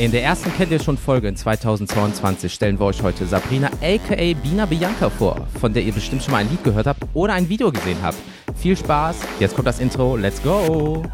In der ersten kennt ihr schon Folge in 2022 stellen wir euch heute Sabrina aka Bina Bianca vor, von der ihr bestimmt schon mal ein Lied gehört habt oder ein Video gesehen habt. Viel Spaß, jetzt kommt das Intro, let's go!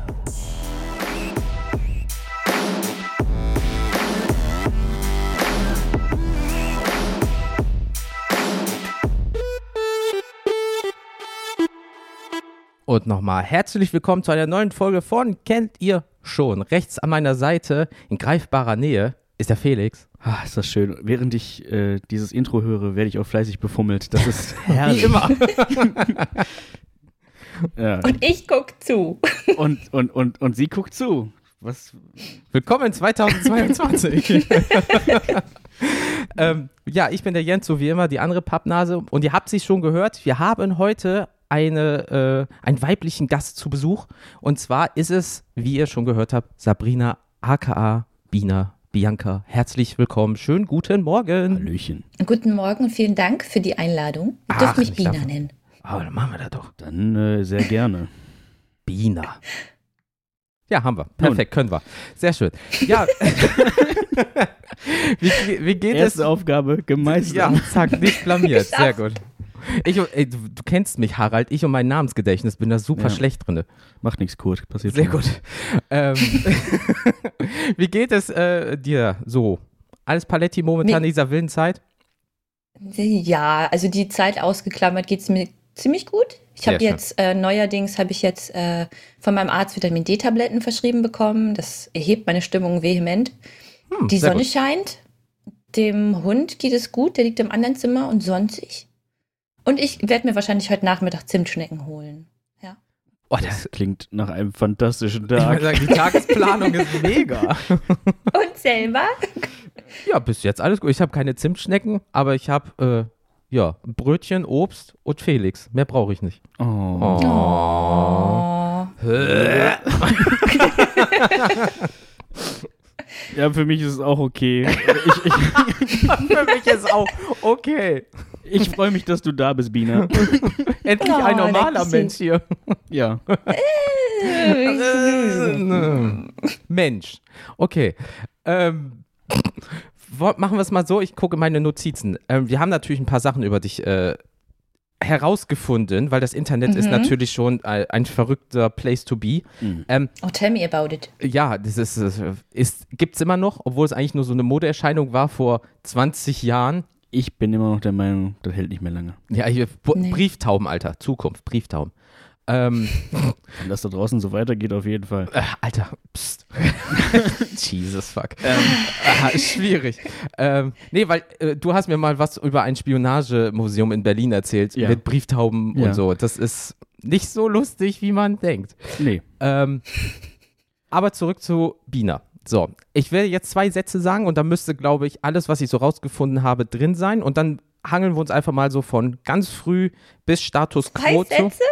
Und nochmal herzlich willkommen zu einer neuen Folge von Kennt ihr schon? Rechts an meiner Seite, in greifbarer Nähe, ist der Felix. Ah, ist das schön. Während ich äh, dieses Intro höre, werde ich auch fleißig befummelt. Das ist herrlich. Wie immer. ja. Und ich guck zu. und, und, und, und sie guckt zu. Was? Willkommen in 2022. ähm, ja, ich bin der Jens, so wie immer, die andere Pappnase. Und ihr habt sie schon gehört, wir haben heute eine, äh, einen weiblichen Gast zu Besuch. Und zwar ist es, wie ihr schon gehört habt, Sabrina aka Bina Bianca. Herzlich willkommen. Schönen guten Morgen. Hallöchen. Guten Morgen vielen Dank für die Einladung. Ihr dürft mich Bina nennen. Aber dann machen wir das doch. Dann äh, sehr gerne. Bina. Ja, haben wir. Perfekt, können wir. Sehr schön. Ja. wie, wie geht Erste es? Aufgabe gemeistert. Ja, zack, nicht blamiert. Sehr gut. Ich, ey, du, du kennst mich, Harald. Ich und mein Namensgedächtnis bin da super Ja. schlecht drin. Macht nichts, Kurt. Passiert Sehr gut. Ähm, wie geht es äh, dir so? Alles Paletti momentan in Mir- dieser wilden Zeit? Ja, also die Zeit ausgeklammert geht es mir ziemlich gut. Ich habe jetzt, äh, neuerdings habe ich jetzt äh, von meinem Arzt Vitamin D-Tabletten verschrieben bekommen. Das erhebt meine Stimmung vehement. Hm, die Sonne gut. scheint. Dem Hund geht es gut, der liegt im anderen Zimmer und sonstig. Und ich werde mir wahrscheinlich heute Nachmittag Zimtschnecken holen. Ja. Oh, das, klingt nach einem fantastischen ich würde Tag. sagen, die Tagesplanung ist mega. Und selber? Ja, bis jetzt alles gut. Ich habe keine Zimtschnecken, aber ich habe äh, ja, Brötchen, Obst und Felix. Mehr brauche ich nicht. Oh. Oh. Ja, für mich ist es auch okay. Ich, ich, Für mich ist auch okay. ich freue mich, dass du da bist, Bina. Endlich Oh, ein normaler. Mensch hier. Ja. Mensch. Okay. Ähm, machen wir es mal so, ich gucke meine Notizen. Ähm, wir haben natürlich ein paar Sachen über dich äh, herausgefunden, weil das Internet ist Mhm. natürlich schon äh, ein verrückter Place to be. Mhm. Ähm, Oh, tell me about it. ja, das ist, ist gibt es immer noch, obwohl es eigentlich nur so eine Modeerscheinung war vor 20 Jahren. Ich bin immer noch der Meinung, das hält nicht mehr lange. Ja, Bu- Nee. Brieftauben, Alter. Zukunft, Brieftauben. Ähm, Wenn das da draußen so weitergeht, auf jeden Fall. Äh, Alter, pst. Jesus fuck. Ähm, aha, schwierig. Ähm, nee, weil äh, du hast mir mal was über ein Spionagemuseum in Berlin erzählt Ja. mit Brieftauben Ja. und so. Das ist nicht so lustig, wie man denkt. Nee. Ähm, aber zurück zu Bina. So, ich werde jetzt zwei Sätze sagen und da müsste, glaube ich, alles, was ich so rausgefunden habe, drin sein. Und dann hangeln wir uns einfach mal so von ganz früh bis Status Quo Drei zu. Sätze?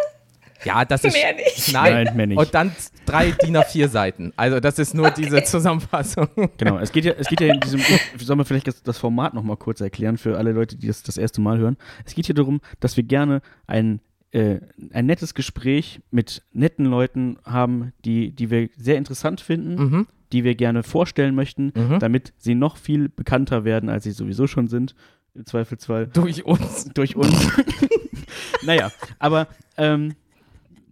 Ja, das ist. Mehr nicht. Nein, Nein, mehr nicht. Und dann drei DIN A4 Seiten. Also das ist nur diese Zusammenfassung. Genau, es geht ja, es geht ja in diesem, sollen wir vielleicht das, das Format nochmal kurz erklären für alle Leute, die das das erste Mal hören. Es geht hier darum, dass wir gerne ein, äh, ein nettes Gespräch mit netten Leuten haben, die, die wir sehr interessant finden, Mhm. die wir gerne vorstellen möchten, Mhm. damit sie noch viel bekannter werden, als sie sowieso schon sind, im Zweifelsfall Durch uns. durch uns. naja, aber ähm,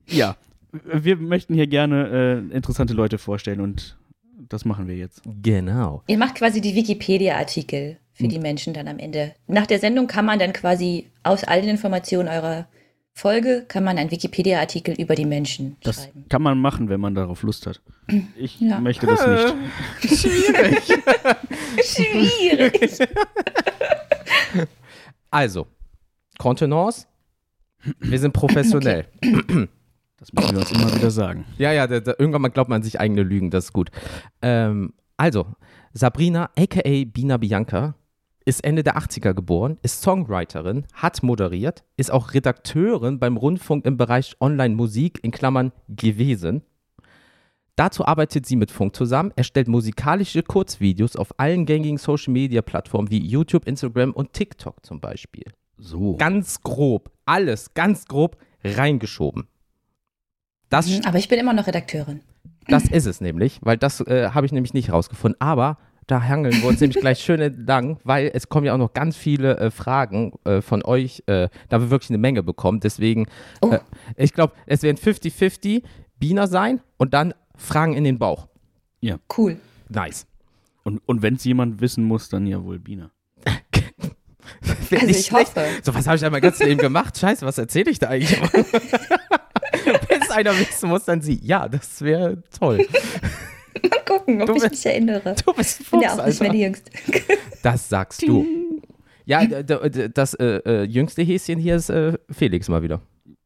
ja, wir möchten hier gerne äh, interessante Leute vorstellen und das machen wir jetzt. Genau. Ihr macht quasi die Wikipedia-Artikel für die Menschen dann am Ende. Nach der Sendung kann man dann quasi aus all den Informationen eurer Folge kann man einen Wikipedia-Artikel über die Menschen Das schreiben. kann man machen, wenn man darauf Lust hat. Ich Ja. möchte das nicht. Schwierig. Schwierig. Also, Kontenance. Wir sind professionell. Das müssen wir uns immer wieder sagen. Ja, ja, da, da, irgendwann mal glaubt man sich eigene Lügen, das ist gut. Ähm, also, Sabrina, aka Bina Bianca, ist Ende der 80er geboren, ist Songwriterin, hat moderiert, ist auch Redakteurin beim Rundfunk im Bereich Online-Musik in Klammern gewesen. Dazu arbeitet sie mit Funk zusammen, erstellt musikalische Kurzvideos auf allen gängigen Social-Media-Plattformen wie YouTube, Instagram und TikTok zum Beispiel. So. Ganz grob, alles ganz grob reingeschoben. Das, Aber ich bin immer noch Redakteurin. das ist es nämlich, weil das äh, habe ich nämlich nicht rausgefunden. Aber Da hangeln wir uns nämlich gleich schön entlang, weil es kommen ja auch noch ganz viele äh, Fragen äh, von euch, äh, da wir wirklich eine Menge bekommen. Deswegen, Oh. äh, ich glaube, es werden 50-50 Biener sein und dann Fragen in den Bauch. Cool. Nice. Und, und wenn es jemand wissen muss, dann ja wohl Biene. Wär Also ich schlecht. hoffe. So, was habe ich mein ganzes Leben gemacht? Scheiße, was erzähle ich da eigentlich? Einer wissen muss, dann sie. Ja, das wäre toll. Mal gucken, ob Du ich bist- mich erinnere. Du bist Ich bin Fuchs, ja auch nicht mehr die Jüngste. Das sagst du. Ja, das äh, äh, jüngste Häschen hier ist äh, Felix mal wieder.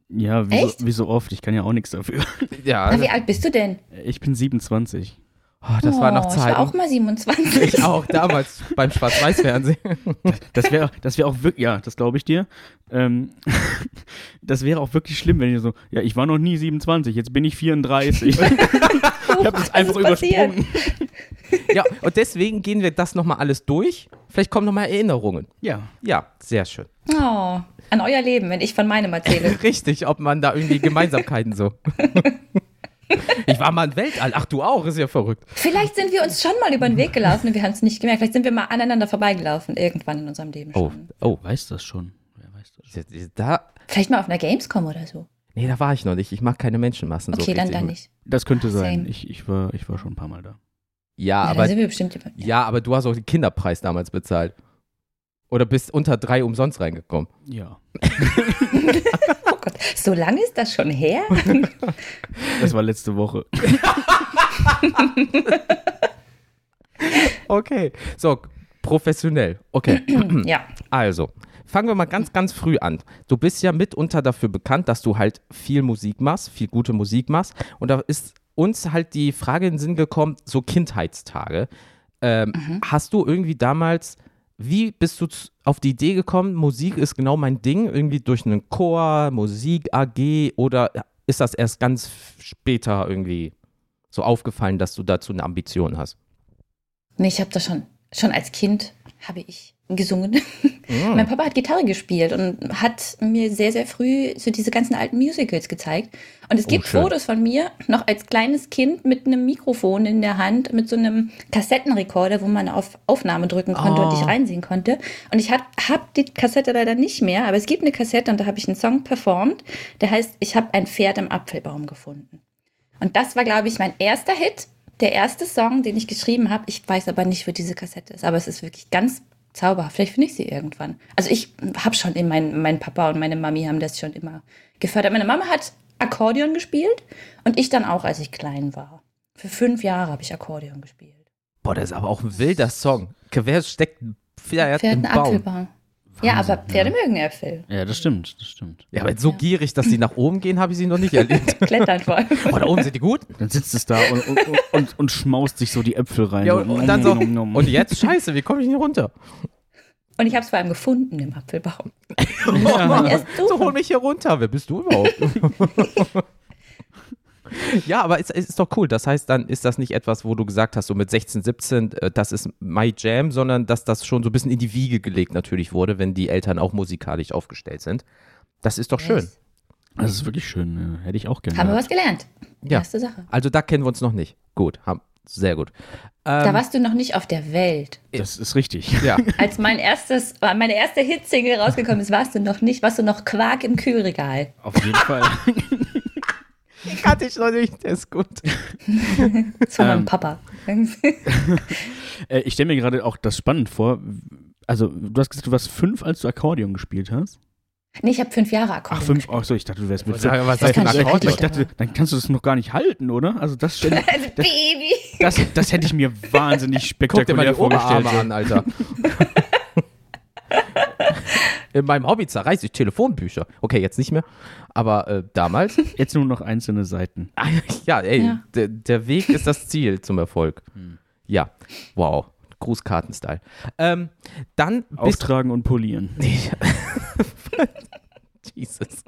Ja, wie so, wie so oft. Ich kann ja auch nichts dafür. Ja, Ah, wie alt bist du denn? Ich bin 27. oh, das war noch Oh, Zeit. Ich war auch mal 27. Ich auch, damals beim Schwarz-Weiß-Fernsehen. Das wäre das wär auch wirklich, ja, das glaube ich dir. Ähm, das wäre auch wirklich schlimm, wenn ihr so, ja, ich war noch nie 27, jetzt bin ich 34. ich habe das einfach übersprungen. Ja, und deswegen gehen wir das nochmal alles durch. Vielleicht kommen nochmal Erinnerungen. Ja. Ja, sehr schön. Oh, an euer Leben, wenn ich von meinem erzähle. Richtig, ob man da irgendwie Gemeinsamkeiten so. Ich war mal im Weltall. Ach, du auch, ist ja verrückt. Vielleicht sind wir uns schon mal über den Weg gelaufen und wir haben es nicht gemerkt. Vielleicht sind wir mal aneinander vorbeigelaufen irgendwann in unserem Leben Oh, schon. oh. Weiß das schon. Wer weiß das schon. Da, Vielleicht mal auf einer Gamescom oder so. nee, da war ich noch nicht. Ich mag keine Menschenmassen so Okay, dann, richtig. dann nicht. Das könnte sein. Same. Ich, ich, war, ich war schon ein paar Mal da. Ja, Ja, aber, dann sind wir bestimmt über. ja, aber du hast auch den Kinderpreis damals bezahlt. Oder bist unter drei umsonst reingekommen. Ja. Oh Gott, so lange ist das schon her? Das war letzte Woche. Okay, so, professionell. Okay, ja. also, fangen wir mal ganz, ganz früh an. Du bist ja mitunter dafür bekannt, dass du halt viel Musik machst, viel gute Musik machst. Und da ist uns halt die Frage in den Sinn gekommen, so Kindheitstage. Ähm, Hast du irgendwie damals, wie bist du auf die Idee gekommen, Musik ist genau mein Ding, irgendwie durch einen Chor, Musik AG oder ist das erst ganz später irgendwie so aufgefallen, dass du dazu eine Ambition hast? Nee, ich habe das schon, schon als Kind habe ich gesungen. Mm. Mein Papa hat Gitarre gespielt und hat mir sehr, sehr früh so diese ganzen alten Musicals gezeigt. Und es Oh, gibt schön. Fotos von mir noch als kleines Kind mit einem Mikrofon in der Hand, mit so einem Kassettenrekorder, wo man auf Aufnahme drücken konnte und Oh. ich reinsehen konnte. Und ich habe hab die Kassette leider nicht mehr, aber es gibt eine Kassette und da habe ich einen Song performt, der heißt Ich habe ein Pferd im Apfelbaum gefunden. Und das war, glaube ich, mein erster Hit, der erste Song, den ich geschrieben habe. Ich weiß aber nicht, wo diese Kassette ist, aber es ist wirklich ganz zauberhaft. Vielleicht finde ich sie irgendwann. Also ich habe schon, in mein, mein Papa und meine Mami haben das schon immer gefördert. Meine Mama hat Akkordeon gespielt und ich dann auch, als ich klein war. Für fünf Jahre habe ich Akkordeon gespielt. Boah, das ist aber auch ein wilder Song. Wer steckt ein Pferd, Pferd im Baum? Apfelbaum. Ja, aber Pferde mögen Äpfel. Ja, das stimmt, das stimmt. Ja, aber so gierig, dass sie nach oben gehen, habe ich sie noch nicht erlebt. Klettern vor allem. Oh, da oben sind die gut. Dann sitzt es da und, und, und, und schmaust sich so die Äpfel rein. Ja, und, und dann so, und jetzt, scheiße, wie komme ich hier runter? Und ich habe es vor allem gefunden im Apfelbaum. Man erst So, hol mich hier runter. Wer bist du überhaupt? ja, aber es, es ist doch cool. Das heißt, dann ist das nicht etwas, wo du gesagt hast, so mit 16, 17, äh, das ist my Jam, sondern dass das schon so ein bisschen in die Wiege gelegt natürlich wurde, wenn die Eltern auch musikalisch aufgestellt sind. Das ist doch schön. Das ist wirklich schön. Hätte ich auch gerne. Haben wir was gelernt. Ja. Erste Sache. Also da kennen wir uns noch nicht. Gut, haben, sehr gut. Da Ähm, warst du noch nicht auf der Welt. Das ist richtig. ja. Als mein erstes, meine erste Hitsingle rausgekommen ist, warst du noch nicht, warst du noch Quark im Kühlregal. Auf jeden Fall. Kannte ich noch nicht, der ist gut. Zu meinem Ähm. Papa. äh, ich stelle mir gerade auch das spannend vor. Also, du hast gesagt, du warst fünf, als du Akkordeon gespielt hast. nee, ich habe fünf Jahre Ach, Akkordeon. fünf. Ach so, ich dachte, du wärst mit Was, was Das ist kann das ich dachte, dann kannst du das noch gar nicht halten, oder? Also das, stell, Also, Baby. das, das hätte ich mir wahnsinnig Guck dir mal spektakulär die Oberarme vorgestellt. an, Alter. In meinem Hobby zerreiße ich Telefonbücher. Okay, jetzt nicht mehr. Aber äh, damals, Jetzt nur noch einzelne Seiten. Ah, ja, ey, Ja. Der, der Weg ist das Ziel zum Erfolg. Ja, wow. Grußkarten-Style. Ähm, dann bist Auftragen und polieren. Jesus.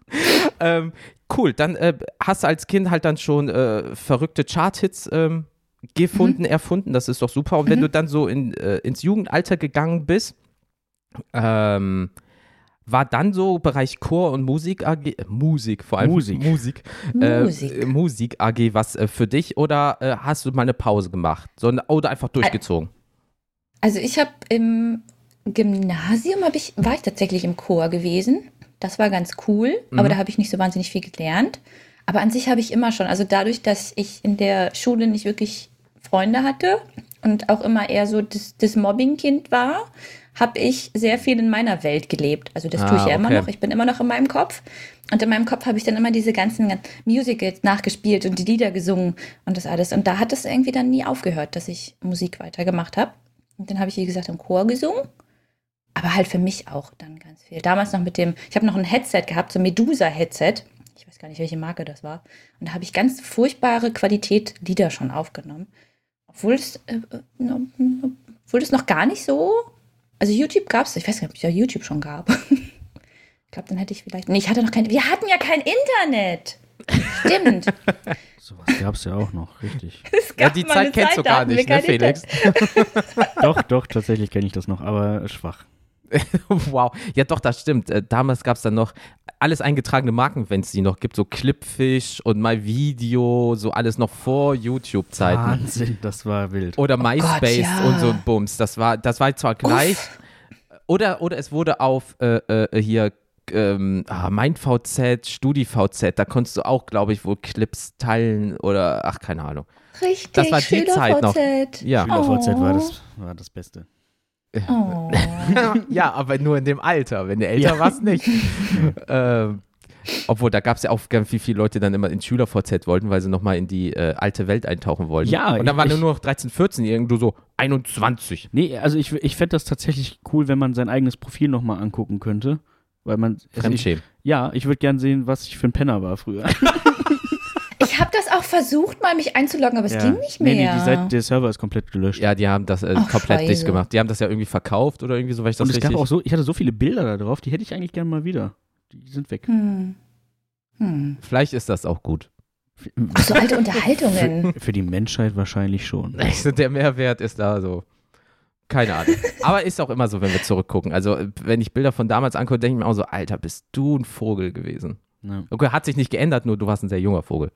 ähm, cool, dann äh, hast du als Kind halt dann schon äh, verrückte Chart-Hits ähm, gefunden, erfunden. Das ist doch super. Und wenn du dann so in, äh, ins Jugendalter gegangen bist, ähm, war dann so Bereich Chor und Musik AG, Musik vor allem Musik. Musik, äh, Musik. äh, Musik AG was äh, für dich oder äh, hast du mal eine Pause gemacht, sondern oder einfach durchgezogen? Also ich habe im Gymnasium hab ich, war ich tatsächlich im Chor gewesen. Das war ganz cool, aber Mhm. da habe ich nicht so wahnsinnig viel gelernt. Aber an sich habe ich immer schon, also dadurch, dass ich in der Schule nicht wirklich Freunde hatte und auch immer eher so das, das Mobbing-Kind war, habe ich sehr viel in meiner Welt gelebt. Also das tue ich Ah, ja immer okay. noch. Ich bin immer noch in meinem Kopf. Und in meinem Kopf habe ich dann immer diese ganzen Musicals nachgespielt und die Lieder gesungen und das alles. Und da hat es irgendwie dann nie aufgehört, dass ich Musik weitergemacht habe. Und dann habe ich, wie gesagt, im Chor gesungen. Aber halt für mich auch dann ganz viel. Damals noch mit dem, ich habe noch ein Headset gehabt, so ein Medusa-Headset. Ich weiß gar nicht, welche Marke das war. Und da habe ich ganz furchtbare Qualität Lieder schon aufgenommen. Obwohl es, äh, äh, obwohl es noch gar nicht so. Also YouTube gab es, ich weiß gar nicht, ob es ja YouTube schon gab. Ich glaube, dann hätte ich vielleicht. Nee, ich hatte noch kein. Wir hatten ja kein Internet. Stimmt. Sowas gab es ja auch noch, richtig. Es Ja, gab die mal Zeit kennst du da gar nicht, ne, Felix? Doch, doch, tatsächlich kenne ich das noch, aber schwach. wow. Ja, doch, das stimmt. Äh, damals gab es dann noch alles eingetragene Marken, wenn es die noch gibt. So Clipfish und MyVideo, so alles noch vor YouTube-Zeiten. Wahnsinn, das war wild. Oder MySpace ja. und so ein Bums. Das war, das war zwar gleich. Oder, oder es wurde auf äh, äh, hier ähm, ah, MeinVZ, StudiVZ, da konntest du auch, glaube ich, wohl Clips teilen oder ach, keine Ahnung. Richtig. Das war die Zeit noch. SchülerVZ. Ja. SchülerVZ Oh. war, das, war das Beste. Oh. ja, aber nur in dem Alter. Wenn du älter Ja. warst, nicht. ähm, obwohl, da gab es ja auch ganz viel, viele Leute dann immer ins SchülerVZ wollten, weil sie nochmal in die äh, alte Welt eintauchen wollten. Ja, Und dann ich- waren ich- nur noch 13, 14, irgendwo so 21. Nee, also ich, ich fände das tatsächlich cool, wenn man sein eigenes Profil nochmal angucken könnte. Weil man. Also ich, ja, ich würde gern sehen, was ich für ein Penner war früher. Ich habe das auch versucht, mal mich einzuloggen, aber es ja. ging nicht Nee, mehr. nee, die Seite, der Server ist komplett gelöscht. Ja, die haben das äh, Ach, komplett dicht gemacht. Die haben das ja irgendwie verkauft oder irgendwie so, weil ich das Und es richtig... gab auch so, ich hatte so viele Bilder da drauf, die hätte ich eigentlich gern mal wieder. Die sind weg. hm. Hm. Vielleicht ist das auch gut. Ach, so alte Unterhaltungen. Für, für die Menschheit wahrscheinlich schon. Also der Mehrwert ist da so. Keine Ahnung. Aber ist auch immer so, wenn wir zurückgucken. Also, wenn ich Bilder von damals angucke, denke ich mir auch so, Alter, bist du ein Vogel gewesen. Ja. Okay, hat sich nicht geändert, nur du warst ein sehr junger Vogel.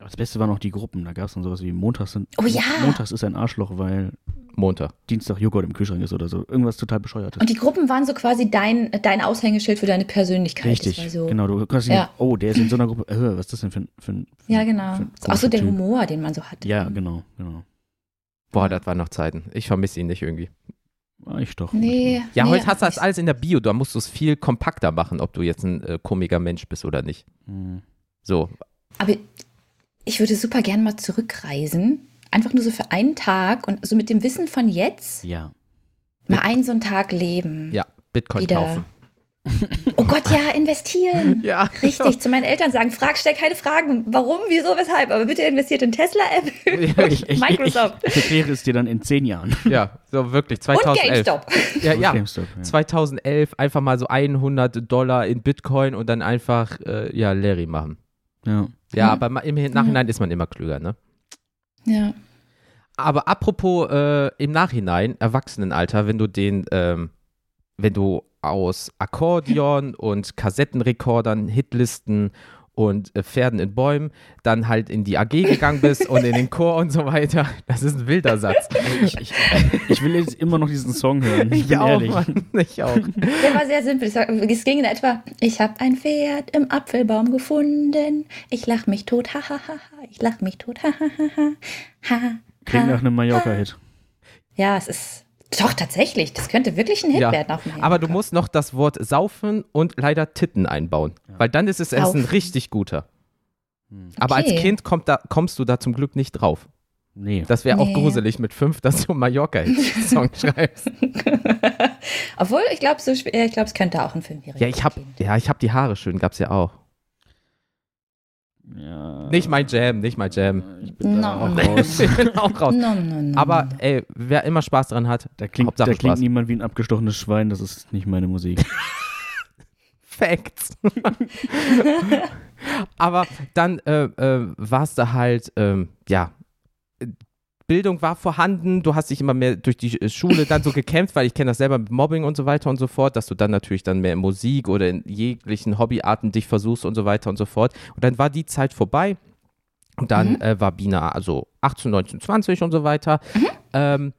Aber das Beste waren auch die Gruppen. Da gab es dann sowas wie Montags sind. Oh ja. Montags ist ein Arschloch, weil Montag. Dienstag Joghurt im Kühlschrank ist oder so. Irgendwas total bescheuertes. Und die Gruppen waren so quasi dein, dein Aushängeschild für deine Persönlichkeit. Richtig, Das war so, genau. Du kannst Ja. nicht, oh, der ist in so einer Gruppe. Äh, was ist das denn für ein. Für ein für Ja, genau. Auch so der Typ? Humor, den man so hatte. Ja, genau, genau. Boah, das waren noch Zeiten. Ich vermisse ihn nicht irgendwie. War ich doch. Nee. Ja, nee, heute hast du das alles in der Bio. Da musst du es viel kompakter machen, ob du jetzt ein äh, komischer Mensch bist oder nicht. Hm. So. Aber ich würde super gern mal zurückreisen. Einfach nur so für einen Tag und so mit dem Wissen von jetzt Ja. mal einen so einen Tag leben. Ja, Bitcoin Wieder. kaufen. Oh Gott, ja, investieren. Ja. Richtig, zu meinen Eltern sagen, frag, stell keine Fragen. Warum, wieso, weshalb? Aber bitte investiert in Tesla-App. Ich, ich, Microsoft. Ich, ich erkläre es dir dann in zehn Jahren. Ja, so wirklich. Und 2011. GameStop. Ja, ja. GameStop, ja. 2011 einfach mal so 100 Dollar in Bitcoin und dann einfach, äh, ja, Larry machen. ja. Ja, Mhm. aber im Nachhinein ist man immer klüger, ne? Ja. Aber apropos äh, im Nachhinein, Erwachsenenalter, wenn du den, ähm, wenn du aus Akkordeon und Kassettenrekordern, Hitlisten und äh, Pferden in Bäumen dann halt in die AG gegangen bist und in den Chor und so weiter, das ist ein wilder Satz. Ich, ich, ich will jetzt immer noch diesen Song hören. Ich, bin auch, ehrlich. Mann, ich auch. Der war sehr simpel. Es ging in etwa, ich habe ein Pferd im Apfelbaum gefunden. Ich lach mich tot, ha, ha, ha, ha. Ich lach mich tot, ha, ha, ha, ha. ha Klingt nach einem Mallorca-Hit. Ja, es ist doch tatsächlich. Das könnte wirklich ein Hit Ja. werden auf dem Aber du musst noch das Wort saufen und leider Titten einbauen, weil dann ist es erst ein richtig guter. Hm. Aber als Okay. Kind kommt da, kommst du da zum Glück nicht drauf. Nee. Das wäre auch Nee. gruselig mit fünf, dass du Mallorca-Song schreibst. Obwohl, ich glaube, so, äh, ich glaube, es könnte auch ein Fünfjähriger Ja, ich hab, Kind. ja, ich hab die Haare schön, gab's ja auch. Ja. Nicht mein Jam, nicht mein Jam. Ich bin da No. auch raus. ich bin auch raus. No, no, no, Aber ey, wer immer Spaß dran hat, Da klingt, Hauptsache da klingt Spaß. niemand wie ein abgestochenes Schwein, das ist nicht meine Musik. Facts. Aber dann äh, äh, warst du halt, ähm, ja, Bildung war vorhanden, du hast dich immer mehr durch die äh, Schule dann so gekämpft, weil ich kenne das selber mit Mobbing und so weiter und so fort, dass du dann natürlich dann mehr in Musik oder in jeglichen Hobbyarten dich versuchst und so weiter und so fort. Und dann war die Zeit vorbei und dann Mhm. äh, war Bina also 18, 19, 20 und so weiter. Ähm,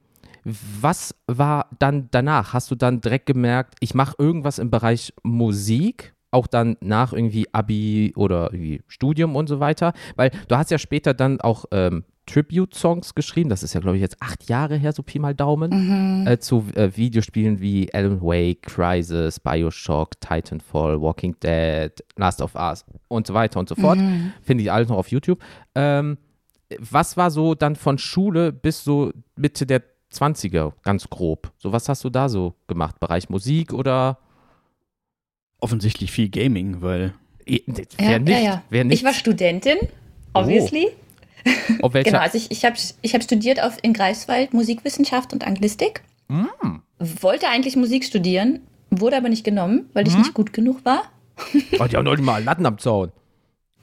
was war dann danach? Hast du dann direkt gemerkt, ich mache irgendwas im Bereich Musik? Auch dann nach irgendwie Abi oder irgendwie Studium und so weiter? Weil du hast ja später dann auch ähm, Tribute-Songs geschrieben. Das ist ja, glaube ich, jetzt acht Jahre her, so Pi mal Daumen. Äh, zu äh, Videospielen wie Alan Wake, Crisis, Bioshock, Titanfall, Walking Dead, Last of Us und so weiter und so fort. Finde ich alles noch auf YouTube. Ähm, was war so dann von Schule bis so Mitte der 20er, ganz grob? So, was hast du da so gemacht? Bereich Musik oder Offensichtlich viel Gaming, weil Eh, wer nicht? Wer nicht? Ich war Studentin, obviously. auf welcher, Genau, also ich, ich habe ich hab studiert auf, in Greifswald Musikwissenschaft und Anglistik. Mm. Wollte eigentlich Musik studieren, wurde aber nicht genommen, weil ich Mhm. nicht gut genug war. Oh, die haben noch nicht mal Latten am Zaun.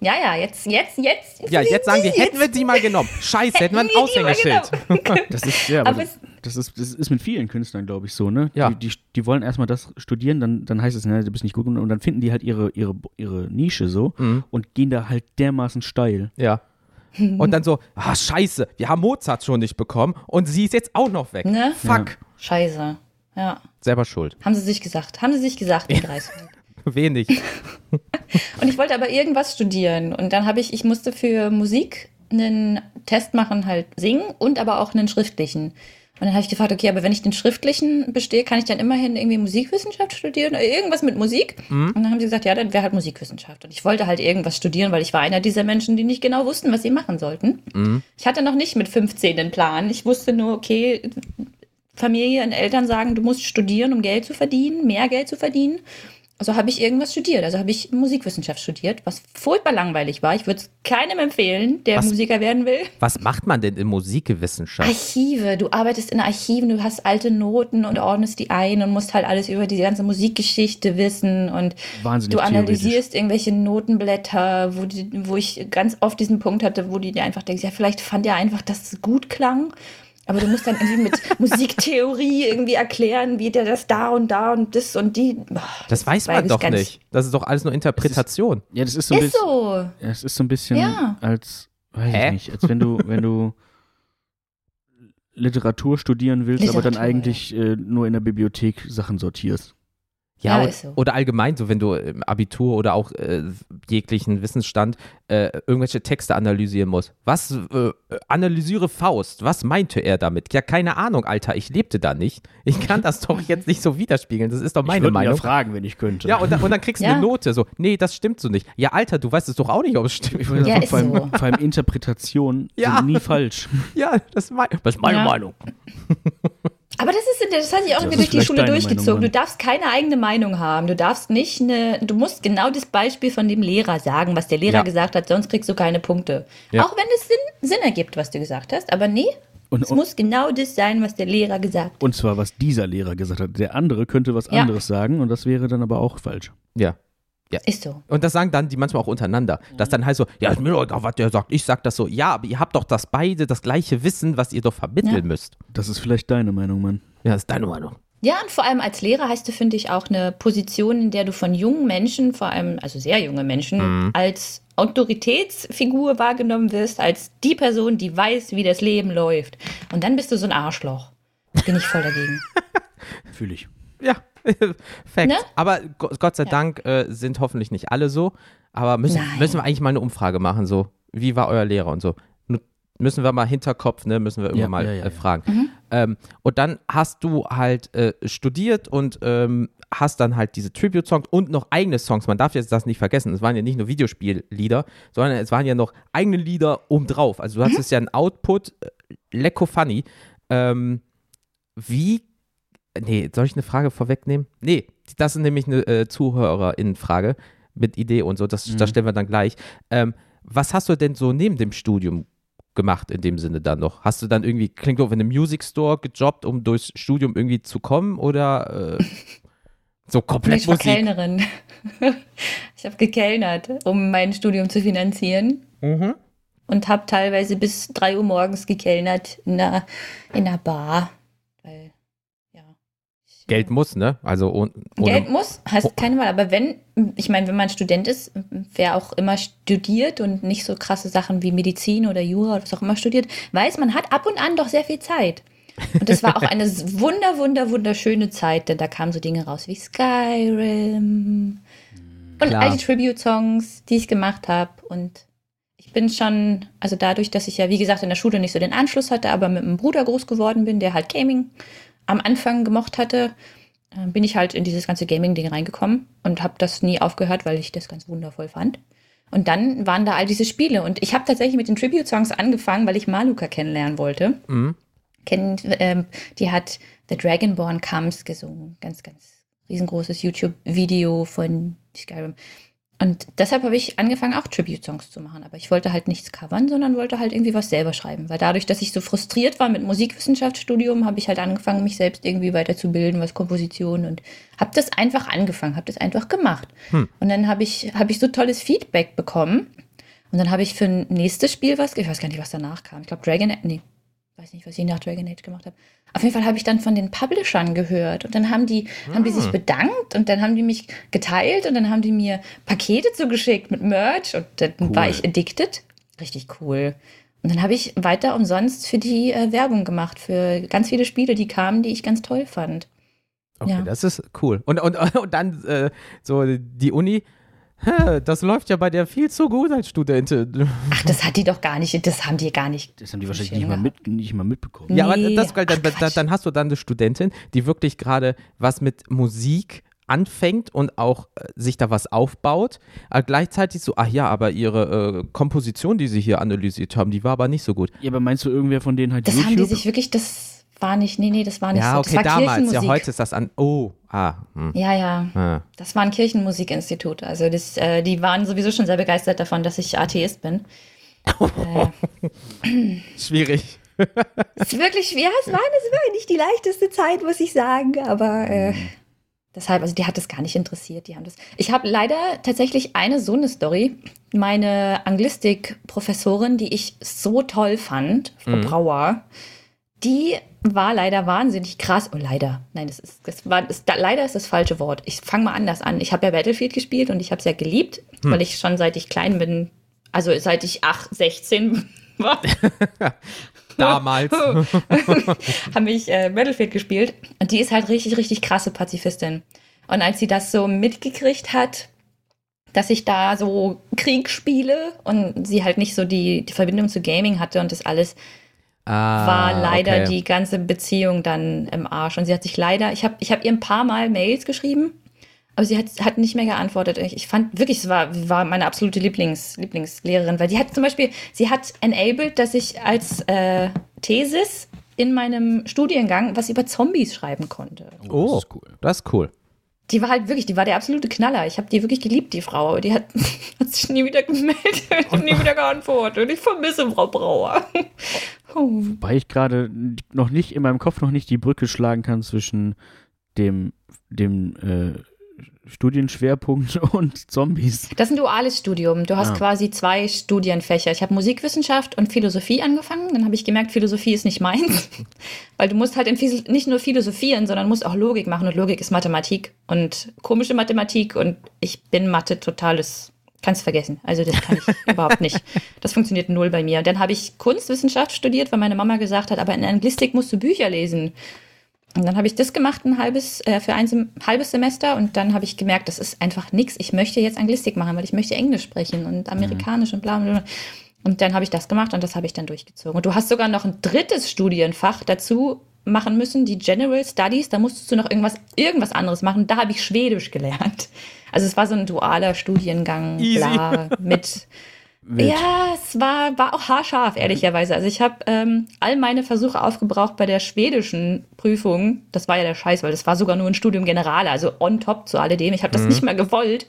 Ja, ja, jetzt, jetzt, jetzt. Ja, jetzt sagen die, hätten wir sie mal genommen. Scheiße, hätten wir ein wir die Aushängeschild. das ist, ja, aber Aber das, das, ist, das ist mit vielen Künstlern, glaube ich, so, ne? Ja. Die, die, die wollen erstmal das studieren, dann, dann heißt es, ne, du bist nicht gut genug und dann finden die halt ihre, ihre, ihre Nische so Mhm. und gehen da halt dermaßen steil. Ja. Und dann so, ah, scheiße, wir haben Mozart schon nicht bekommen und sie ist jetzt auch noch weg. Ne? Fuck. Scheiße. Ja. Selber schuld. Haben sie sich gesagt. Haben sie sich gesagt in Greifswald. Wenig. Und ich wollte aber irgendwas studieren. Und dann habe ich, ich musste für Musik einen Test machen, halt singen und aber auch einen schriftlichen. Und dann habe ich gefragt, okay, aber wenn ich den schriftlichen bestehe, kann ich dann immerhin irgendwie Musikwissenschaft studieren oder irgendwas mit Musik? Und dann haben sie gesagt, ja, dann wäre halt Musikwissenschaft. Und ich wollte halt irgendwas studieren, weil ich war einer dieser Menschen, die nicht genau wussten, was sie machen sollten. Ich hatte noch nicht mit 15 einen Plan. Ich wusste nur, okay, Familie und Eltern sagen, du musst studieren, um Geld zu verdienen, mehr Geld zu verdienen. Also habe ich irgendwas studiert. Also habe ich Musikwissenschaft studiert, was furchtbar langweilig war. Ich würde es keinem empfehlen, der Was? Musiker werden will. Was macht man denn in Musikwissenschaft? Archive. Du arbeitest in Archiven, du hast alte Noten und ordnest die ein und musst halt alles über die ganze Musikgeschichte wissen und Wahnsinnig du analysierst irgendwelche Notenblätter, wo, die, wo ich ganz oft diesen Punkt hatte, wo du dir einfach denkst, ja, vielleicht fand er einfach, dass es gut klang. Aber du musst dann irgendwie mit Musiktheorie irgendwie erklären, wie der das da und da und das und die. Boah, Das weiß war man doch nicht. Das ist doch alles nur Interpretation. Ja, das ist so ein Ist bisschen, so. ja, es ist so ein bisschen Ja. als, weiß Hä? ich nicht, als wenn du, wenn du Literatur studieren willst, aber dann Literatur, eigentlich äh, nur in der Bibliothek Sachen sortierst. Ja, Ja, so. oder allgemein, so wenn du im Abitur oder auch äh, jeglichen Wissensstand äh, irgendwelche Texte analysieren musst. Was, äh, analysiere Faust, was meinte er damit? Ja, keine Ahnung, Alter, ich lebte da nicht. Ich kann das doch jetzt nicht so widerspiegeln, das ist doch ich meine ihn Meinung. ja fragen, wenn ich könnte. Ja, und dann, und dann kriegst du Ja. eine Note, so, nee, das stimmt so nicht. Ja, Alter, du weißt es doch auch nicht, ob es stimmt. ich Ja, vor, allem, so. vor allem Interpretationen Ja. sind nie falsch. Ja, das ist, mein, das ist meine Ja. Meinung. Aber das ist, das hat sich auch Das irgendwie durch die Schule durchgezogen. Meinung, du darfst keine eigene Meinung haben. Du darfst nicht eine, du musst genau das Beispiel von dem Lehrer sagen, was der Lehrer Ja. gesagt hat, sonst kriegst du keine Punkte. Ja. Auch wenn es Sinn, Sinn ergibt, was du gesagt hast. Aber nee, Und, es und, muss genau das sein, was der Lehrer gesagt hat. und zwar, was dieser Lehrer gesagt hat. Der andere könnte was Ja. anderes sagen und das wäre dann aber auch falsch. Ja. Ist so. Und das sagen dann die manchmal auch untereinander. Das dann heißt so, ja, ist mir doch egal, was der sagt. Ich sag das so. Ja, aber ihr habt doch das beide das gleiche Wissen, was ihr doch vermitteln Ja. müsst. Das ist vielleicht deine Meinung, Mann. Ja, das ist deine Meinung. Ja, und vor allem als Lehrer hast du, finde ich, auch eine Position, in der du von jungen Menschen, vor allem, also sehr junge Menschen, Mhm. als Autoritätsfigur wahrgenommen wirst, als die Person, die weiß, wie das Leben läuft. Und dann bist du so ein Arschloch. Bin ich voll dagegen. Fühle ich. Ja, Fact. Ne? Aber Go- Gott sei Dank äh, sind hoffentlich nicht alle so. Aber müssen, Nein. müssen wir eigentlich mal eine Umfrage machen, so, wie war euer Lehrer und so. Müssen wir mal Hinterkopf, ne, müssen wir irgendwann Ja, mal ja, ja, äh, ja. fragen. Ähm, und dann hast du halt äh, studiert und ähm, hast dann halt diese Tribute-Songs und noch eigene Songs. Man darf jetzt das nicht vergessen. Es waren ja nicht nur Videospiellieder, sondern es waren ja noch eigene Lieder obendrauf. Also du hattest ja einen Output, äh, lecko funny. Ähm, wie Nee, soll ich eine Frage vorwegnehmen? Nee, das ist nämlich eine äh, Zuhörerinnenfrage mit Idee und so, das, Mhm. das stellen wir dann gleich. Ähm, was hast du denn so neben dem Studium gemacht in dem Sinne dann noch? Hast du dann irgendwie, klingt auf in einem Music Store gejobbt, um durchs Studium irgendwie zu kommen oder äh, so komplett Ich war Musik? Kellnerin. Ich habe gekellnert, um mein Studium zu finanzieren. Mhm. Und habe teilweise bis 3 Uhr morgens gekellnert in einer, in einer Bar. Geld muss, ne? Also ohne, ohne Geld muss, Oh. heißt keine Wahl. Aber wenn, ich meine, wenn man Student ist, wer auch immer studiert und nicht so krasse Sachen wie Medizin oder Jura oder was auch immer studiert, weiß, man hat ab und an doch sehr viel Zeit. Und das war auch eine wunder, wunder, wunderschöne Zeit, denn da kamen so Dinge raus wie Skyrim und Klar. all die Tribute-Songs, die ich gemacht habe. Und ich bin schon, also dadurch, dass ich ja, wie gesagt, in der Schule nicht so den Anschluss hatte, aber mit einem Bruder groß geworden bin, der halt Gaming am Anfang gemocht hatte, äh, bin ich halt in dieses ganze Gaming-Ding reingekommen und habe das nie aufgehört, weil ich das ganz wundervoll fand. Und dann waren da all diese Spiele. Und ich habe tatsächlich mit den Tribute-Songs angefangen, weil ich Maluka kennenlernen wollte. Mhm. Kennt, ähm, die hat The Dragonborn Comes gesungen. Ganz, ganz riesengroßes YouTube-Video von Skyrim. Und deshalb habe ich angefangen, auch Tribute-Songs zu machen. Aber ich wollte halt nichts covern, sondern wollte halt irgendwie was selber schreiben. Weil dadurch, dass ich so frustriert war mit Musikwissenschaftsstudium, habe ich halt angefangen, mich selbst irgendwie weiterzubilden, was Komposition und habe das einfach angefangen, habe das einfach gemacht. Hm. Und dann habe ich, hab ich so tolles Feedback bekommen. Und dann habe ich für ein nächstes Spiel was, ich weiß gar nicht, was danach kam. Ich glaube Dragon, nee, weiß nicht, was ich nach Dragon Age gemacht habe. Auf jeden Fall habe ich dann von den Publishern gehört und dann haben die, haben die sich bedankt und dann haben die mich geteilt und dann haben die mir Pakete zugeschickt mit Merch und dann Cool. war ich addicted. Richtig cool. Und dann habe ich weiter umsonst für die äh, Werbung gemacht, für ganz viele Spiele, die kamen, die ich ganz toll fand. Okay, Ja. das ist cool. Und, und, und dann äh, so die Uni, das läuft ja bei der viel zu gut als Studentin. Ach, das hat die doch gar nicht, das haben die gar nicht. Das haben die wahrscheinlich nicht mal, mit, nicht mal mitbekommen. Ja, aber Nee. das, dann, Ach, dann, hast du dann eine Studentin, die wirklich gerade was mit Musik anfängt und auch äh, sich da was aufbaut, aber gleichzeitig so, ach ja, aber ihre äh, Komposition, die sie hier analysiert haben, die war aber nicht so gut. Ja, aber meinst du, irgendwer von denen hat Das YouTube? haben die sich wirklich, das war nicht, nee, nee, das war nicht ja, so. okay, das war damals, ja, Kirchenmusik. heute ist das an, oh, ah, hm, Ja, ja. ah. Das war ein Kirchenmusikinstitut. Also das, äh, die waren sowieso schon sehr begeistert davon, dass ich Atheist bin. äh, schwierig. es ist wirklich schwer. Es war, es war nicht die leichteste Zeit, muss ich sagen. Aber äh, deshalb, also die hat das gar nicht interessiert. Die haben das. Ich habe leider tatsächlich eine so eine Story. Meine Anglistik-Professorin, die ich so toll fand, Frau Mhm. Brauer, die war leider wahnsinnig krass. Oh, leider. Nein, das ist, das war, das, da, leider ist das falsche Wort. Ich fange mal anders an. Ich habe ja Battlefield gespielt und ich habe es ja geliebt, Hm. weil ich schon seit ich klein bin, also seit ich 8, 16 war, Damals. habe ich äh, Battlefield gespielt. Und die ist halt richtig, richtig krasse Pazifistin. Und als sie das so mitgekriegt hat, dass ich da so Krieg spiele und sie halt nicht so die, die Verbindung zu Gaming hatte und das alles, ah, war leider okay. die ganze Beziehung dann im Arsch. Und sie hat sich leider, ich habe ich hab ihr ein paar Mal Mails geschrieben, aber sie hat, hat nicht mehr geantwortet. Ich, ich fand wirklich, es war, war meine absolute Lieblings, Lieblingslehrerin, weil die hat zum Beispiel, sie hat enabled, dass ich als äh, Thesis in meinem Studiengang was über Zombies schreiben konnte. Oh, das ist cool. Das ist cool. Die war halt wirklich, die war der absolute Knaller. Ich habe die wirklich geliebt, die Frau. Die hat, hat sich nie wieder gemeldet und nie wieder geantwortet. Ich vermisse Frau Brauer. Oh. Weil ich gerade noch nicht in meinem Kopf noch nicht die Brücke schlagen kann zwischen dem, dem äh, Studienschwerpunkt und Zombies. Das ist ein duales Studium. Du hast Ah. quasi zwei Studienfächer. Ich habe Musikwissenschaft und Philosophie angefangen. Dann habe ich gemerkt, Philosophie ist nicht meins. Weil du musst halt nicht nur philosophieren, sondern musst auch Logik machen. Und Logik ist Mathematik und komische Mathematik. Und ich bin Mathe totales, kannst vergessen. Also das kann ich überhaupt nicht. Das funktioniert null bei mir. Und dann habe ich Kunstwissenschaft studiert, weil meine Mama gesagt hat, aber in Anglistik musst du Bücher lesen. Und dann habe ich das gemacht, ein halbes, äh, für ein Sem halbes Semester. Und dann habe ich gemerkt, das ist einfach nichts. Ich möchte jetzt Anglistik machen, weil ich möchte Englisch sprechen und Amerikanisch und bla bla bla. Und dann habe ich das gemacht und das habe ich dann durchgezogen. Und du hast sogar noch ein drittes Studienfach dazu machen müssen, die General Studies. Da musstest du noch irgendwas, irgendwas anderes machen. Da habe ich Schwedisch gelernt. Also es war so ein dualer Studiengang, bla, mit Wild. ja, es war, war auch haarscharf, ehrlicherweise. Also ich habe ähm, all meine Versuche aufgebraucht bei der schwedischen Prüfung. Das war ja der Scheiß, weil das war sogar nur ein Studium Generale, also on top zu alledem. Ich habe das nicht mehr gewollt.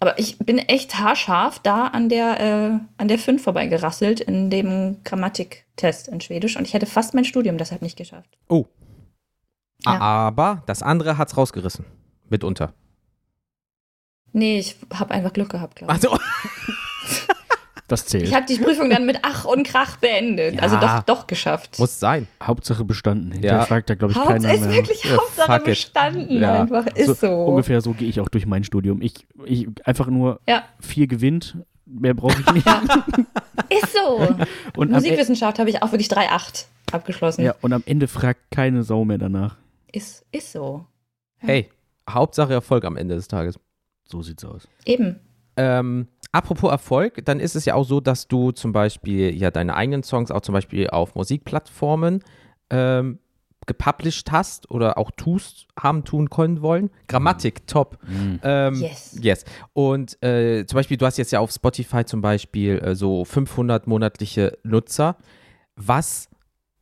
Aber ich bin echt haarscharf da an der, äh, an der 5 vorbeigerasselt in dem Grammatiktest in Schwedisch. Und ich hätte fast mein Studium deshalb nicht geschafft. Oh. Ja. Aber das andere hat's rausgerissen. Mitunter. Nee, ich habe einfach Glück gehabt, glaube ich. Also, Das zählt. Ich habe die Prüfung dann mit Ach und Krach beendet. Ja. Also doch, doch geschafft. muss sein. Hauptsache bestanden. Ja. fragt da, glaube ich, Hauptsache keiner ist mehr. wirklich Ja, Hauptsache bestanden Ja. einfach. Ist so. Ungefähr so gehe ich auch durch mein Studium. Ich, ich einfach nur Ja. vier gewinnt, mehr brauche ich nicht. Ist so. Und E- Musikwissenschaft habe ich auch wirklich 3,8. abgeschlossen. Ja, und am Ende fragt keine Sau mehr danach. Ist, ist so. Hey, Hauptsache Erfolg am Ende des Tages. So sieht's aus. Eben. Ähm, apropos Erfolg, dann ist es ja auch so, dass du zum Beispiel ja deine eigenen Songs auch zum Beispiel auf Musikplattformen ähm, gepublished hast oder auch tust, haben tun können wollen. Grammatik, top. Ähm, Yes. Yes. Und äh, zum Beispiel, du hast jetzt ja auf Spotify zum Beispiel äh, so 500 monatliche Nutzer, was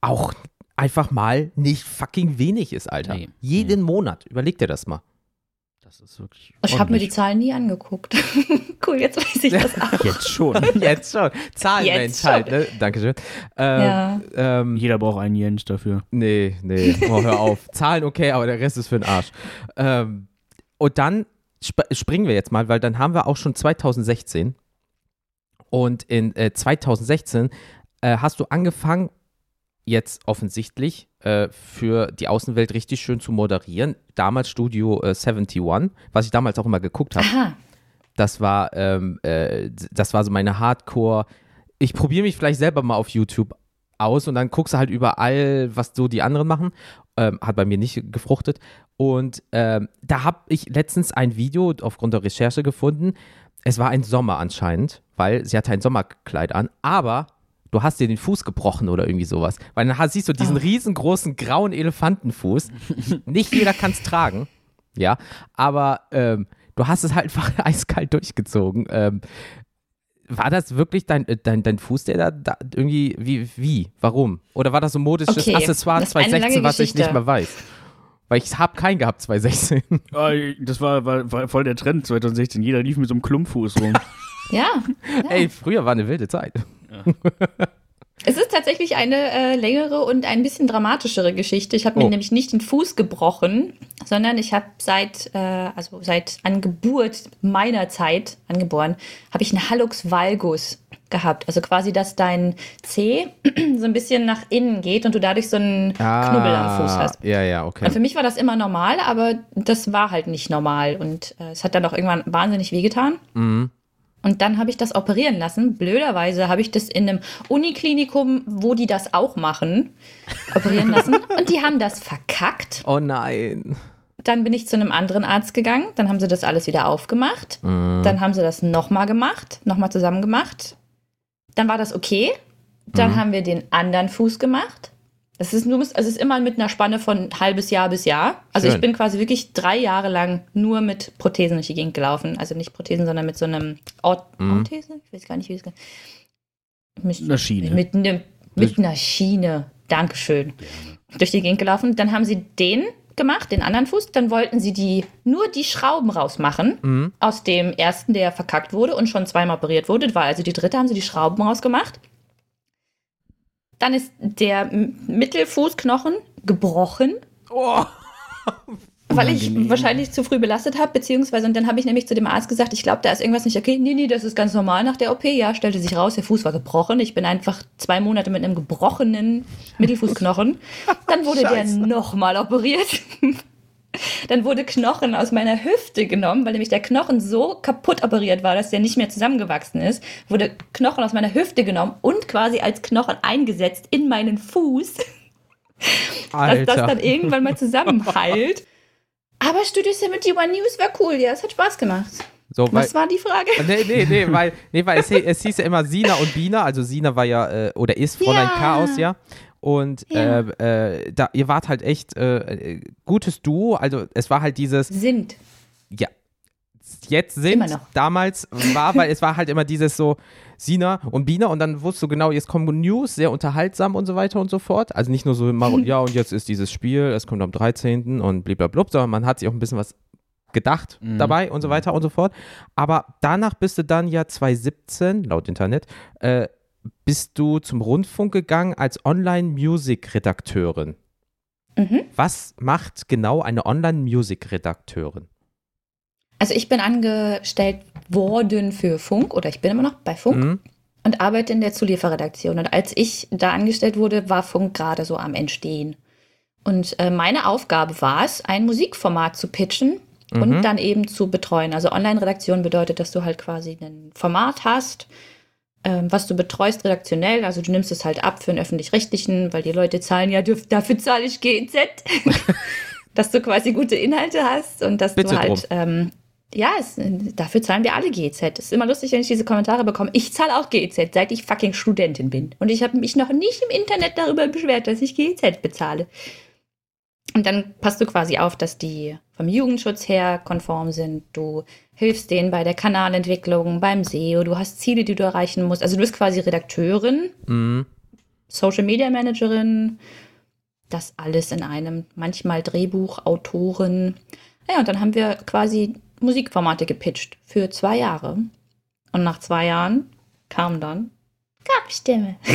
auch einfach mal nicht fucking wenig ist, Alter. Nee. Jeden Monat. Überleg dir das mal. Das ist wirklich. Ich habe mir die. Zahlen nie angeguckt. cool, jetzt weiß ich das auch. Jetzt schon. Jetzt schon. Zahlenmensch halt, ne? Dankeschön. Ähm, Ja. ähm, Jeder braucht einen Jens dafür. Nee, nee, oh, hör auf. Zahlen okay, aber der Rest ist für den Arsch. Ähm, und dann sp springen wir jetzt mal, weil dann haben wir auch schon 2016. Und in äh, 2016 äh, hast du angefangen, jetzt offensichtlich äh, für die Außenwelt richtig schön zu moderieren. Damals Studio äh, 71, was ich damals auch immer geguckt habe. Das war, ähm, äh, das war so meine Hardcore. Ich probiere mich vielleicht selber mal auf YouTube aus und dann guckst du halt überall, was so die anderen machen. Ähm, hat bei mir nicht gefruchtet. Und ähm, da habe ich letztens ein Video aufgrund der Recherche gefunden. Es war ein Sommer anscheinend, weil sie hatte ein Sommerkleid an, aber du hast dir den Fuß gebrochen oder irgendwie sowas. Weil dann hast- siehst du diesen riesengroßen grauen Elefantenfuß. Nicht jeder kann es tragen, ja, aber ähm, du hast es halt einfach eiskalt durchgezogen. Ähm, war das wirklich dein, äh, dein, dein Fuß, der da, da irgendwie, wie, wie, warum? Oder war das so ein modisches Okay, Accessoire das ist eine 2016, lange was ich nicht mehr weiß? Weil ich habe keinen gehabt 2016. Ah, Das war, war, war voll der Trend 2016. Jeder lief mit so einem Klumpfuß rum. Ja. Ey, früher war eine wilde Zeit. Es ist tatsächlich eine äh, längere und ein bisschen dramatischere Geschichte. Ich habe mir Oh. nämlich nicht den Fuß gebrochen, sondern ich habe seit, äh, also seit Angeburt meiner Zeit, angeboren, habe ich einen Hallux valgus gehabt. Also quasi, dass dein Zeh so ein bisschen nach innen geht und du dadurch so einen Knubbel am Fuß hast. Ah, Ja, ja, okay. Und für mich war das immer normal, aber das war halt nicht normal. Und äh, es hat dann auch irgendwann wahnsinnig wehgetan. Mhm. Und dann habe ich das operieren lassen. Blöderweise habe ich das in einem Uniklinikum, wo die das auch machen, operieren lassen. Und die haben das verkackt. Oh nein. Dann bin ich zu einem anderen Arzt gegangen. Dann haben sie das alles wieder aufgemacht. Dann haben sie das nochmal gemacht, nochmal zusammen gemacht. Dann war das okay. Dann haben wir den anderen Fuß gemacht. Es ist, nur, es ist immer mit einer Spanne von halbes Jahr bis Jahr. Also Schön. ich bin quasi wirklich drei Jahre lang nur mit Prothesen durch die Gegend gelaufen. Also nicht Prothesen, sondern mit so einem Ort Orthese? Ich weiß gar nicht, wie es mit, Eine Schiene. mit, einem, mit einer Schiene. Dankeschön. Durch die Gegend gelaufen. Dann haben sie den gemacht, den anderen Fuß. Dann wollten sie die nur die Schrauben rausmachen Mhm. aus dem ersten, der verkackt wurde und schon zweimal operiert wurde. Das war also die dritte, haben sie die Schrauben rausgemacht. Dann ist der Mittelfußknochen gebrochen, Oh. weil ich wahrscheinlich zu früh belastet habe, beziehungsweise, und dann habe ich nämlich zu dem Arzt gesagt, ich glaube, da ist irgendwas nicht okay. Nee, nee, das ist ganz normal nach der OP. Ja, stellte sich raus, der Fuß war gebrochen. Ich bin einfach zwei Monate mit einem gebrochenen Mittelfußknochen. Dann wurde der nochmal operiert. Dann wurde Knochen aus meiner Hüfte genommen, weil nämlich der Knochen so kaputt operiert war, dass der nicht mehr zusammengewachsen ist. Wurde Knochen aus meiner Hüfte genommen und quasi als Knochen eingesetzt in meinen Fuß, dass Alter. das dann irgendwann mal zusammenheilt. Aber Studio 71 News war cool, ja, es hat Spaß gemacht. so, weil, Was war die Frage? Nee, nee, nee, weil, nee, weil es, es hieß ja immer Sina und Bina, also Sina war ja, äh, oder ist Fräulein Ja. Chaos, ja. Und Ja. Äh, äh, da, ihr wart halt echt äh, gutes Duo, also es war halt dieses, Sind. ja, jetzt sind, Immer noch. damals war, weil es war halt immer dieses so, Sina und Bina und dann wusstest du genau, jetzt kommen News, sehr unterhaltsam und so weiter und so fort. Also nicht nur so, immer, ja und jetzt ist dieses Spiel, es kommt am 13. und blablabla, sondern man hat sich auch ein bisschen was gedacht Mhm. dabei und so weiter und so fort. Aber danach bist du dann ja 2017, laut Internet, äh, bist du zum Rundfunk gegangen als Online-Music-Redakteurin. Mhm. Was macht genau eine Online-Music-Redakteurin? Also ich bin angestellt worden für Funk oder ich bin immer noch bei Funk Mhm. und arbeite in der Zulieferredaktion. Und als ich da angestellt wurde, war Funk gerade so am Entstehen. Und äh, meine Aufgabe war es, ein Musikformat zu pitchen Mhm. und dann eben zu betreuen. Also Online-Redaktion bedeutet, dass du halt quasi ein Format hast, ähm, was du betreust redaktionell. Also du nimmst es halt ab für einen öffentlich-rechtlichen, weil die Leute zahlen ja, dafür zahle ich GEZ. dass du quasi gute Inhalte hast und dass Bitte du halt, ähm, ja, es, dafür zahlen wir alle GEZ. Es ist immer lustig, wenn ich diese Kommentare bekomme. Ich zahle auch GEZ, seit ich fucking Studentin bin. Und ich habe mich noch nicht im Internet darüber beschwert, dass ich GEZ bezahle. Und dann passt du quasi auf, dass die vom Jugendschutz her konform sind. Du hilfst denen bei der Kanalentwicklung, beim SEO. Du hast Ziele, die du erreichen musst. Also du bist quasi Redakteurin, Mhm. Social Media Managerin. Das alles in einem. Manchmal Drehbuch, Autorin. Ja, und dann haben wir quasi Musikformate gepitcht für zwei Jahre. Und nach zwei Jahren kam dann Gabstimme.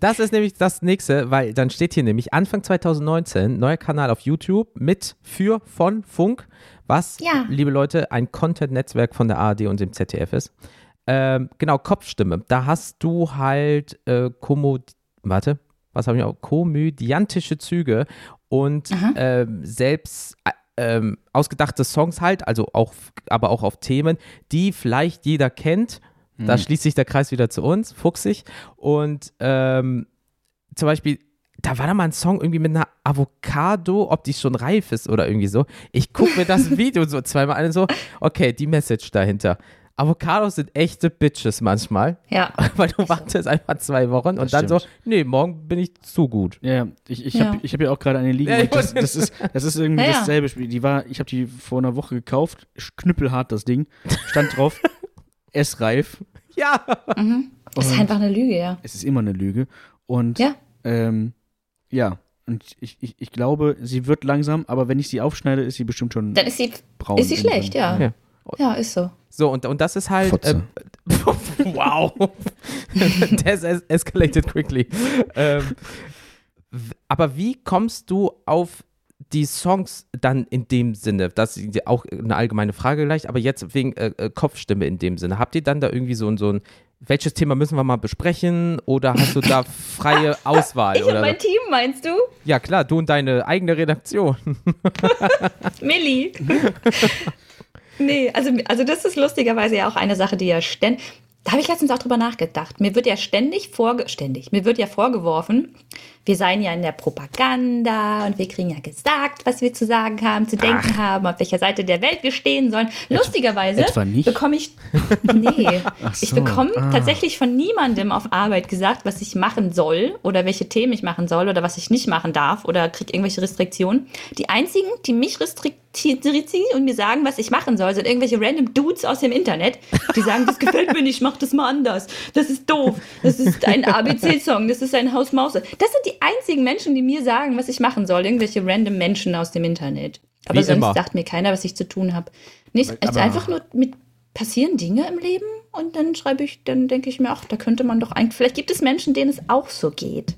Das ist nämlich das nächste, weil dann steht hier nämlich Anfang 2019 neuer Kanal auf YouTube mit für von Funk, was, Ja. liebe Leute, ein Content-Netzwerk von der ARD und dem ZDF ist. Ähm, genau, Kopfstimme. Da hast du halt äh, Kommod warte, was habe ich auch? Komödiantische Züge und ähm, selbst äh, ähm, ausgedachte Songs halt, also auch, aber auch auf Themen, die vielleicht jeder kennt. Da schließt sich der Kreis wieder zu uns, fuchsig. Und ähm, zum Beispiel, da war da mal ein Song irgendwie mit einer Avocado, ob die schon reif ist oder irgendwie so. Ich gucke mir das Video so zweimal an und so, okay, die Message dahinter. Avocados sind echte Bitches manchmal, Ja. weil du wartest einfach zwei Wochen und Das dann so, stimmt. nee, morgen bin ich zu gut. Ja, ich, ich Ja. habe ich hab ja auch gerade eine liegen. Ja, das, das, ist, das ist irgendwie ja. dasselbe Spiel. Die war, ich habe die vor einer Woche gekauft, knüppelhart das Ding, stand drauf, essreif. Ja. Mhm. Das ist einfach eine Lüge, ja. Es ist immer eine Lüge. Und Ja. ähm, ja, und ich, ich, ich glaube, sie wird langsam, aber wenn ich sie aufschneide, ist sie bestimmt schon Dann ist sie, braun. ist sie schlecht, ja. Ja. Ja, ist so. So, und, und das ist halt. Ähm, wow. Das es escalated quickly. Ähm, aber wie kommst du auf die Songs dann in dem Sinne? Das ist auch eine allgemeine Frage gleich, aber jetzt wegen äh, äh, Kopfstimme in dem Sinne. Habt ihr dann da irgendwie so ein, so ein, welches Thema müssen wir mal besprechen oder hast du da freie Auswahl? Ich und oder mein so? Team, meinst du? Ja, klar, du und deine eigene Redaktion. Milli. nee, also, also das ist lustigerweise ja auch eine Sache, die ja ständig. Da habe ich letztens auch drüber nachgedacht. Mir wird ja ständig vorge ständig, mir wird ja vorgeworfen, wir seien ja in der Propaganda und wir kriegen ja gesagt, was wir zu sagen haben, zu denken haben, auf welcher Seite der Welt wir stehen sollen. Lustigerweise bekomme ich nee, ich so, bekomme ah. tatsächlich von niemandem auf Arbeit gesagt, was ich machen soll oder welche Themen ich machen soll oder was ich nicht machen darf oder kriege irgendwelche Restriktionen. Die einzigen, die mich restriktieren und mir sagen, was ich machen soll, sind irgendwelche random Dudes aus dem Internet, die sagen, das gefällt mir nicht, mach das mal anders. Das ist doof. Das ist ein ABC-Song, das ist ein Haus-Maus. Das sind die einzigen Menschen, die mir sagen, was ich machen soll. Irgendwelche random Menschen aus dem Internet. Aber Wie sonst immer. sagt mir keiner, was ich zu tun habe. Nicht, es ist aber- einfach nur mit passieren Dinge im Leben und dann schreibe ich, dann denke ich mir, ach, da könnte man doch eigentlich, vielleicht gibt es Menschen, denen es auch so geht.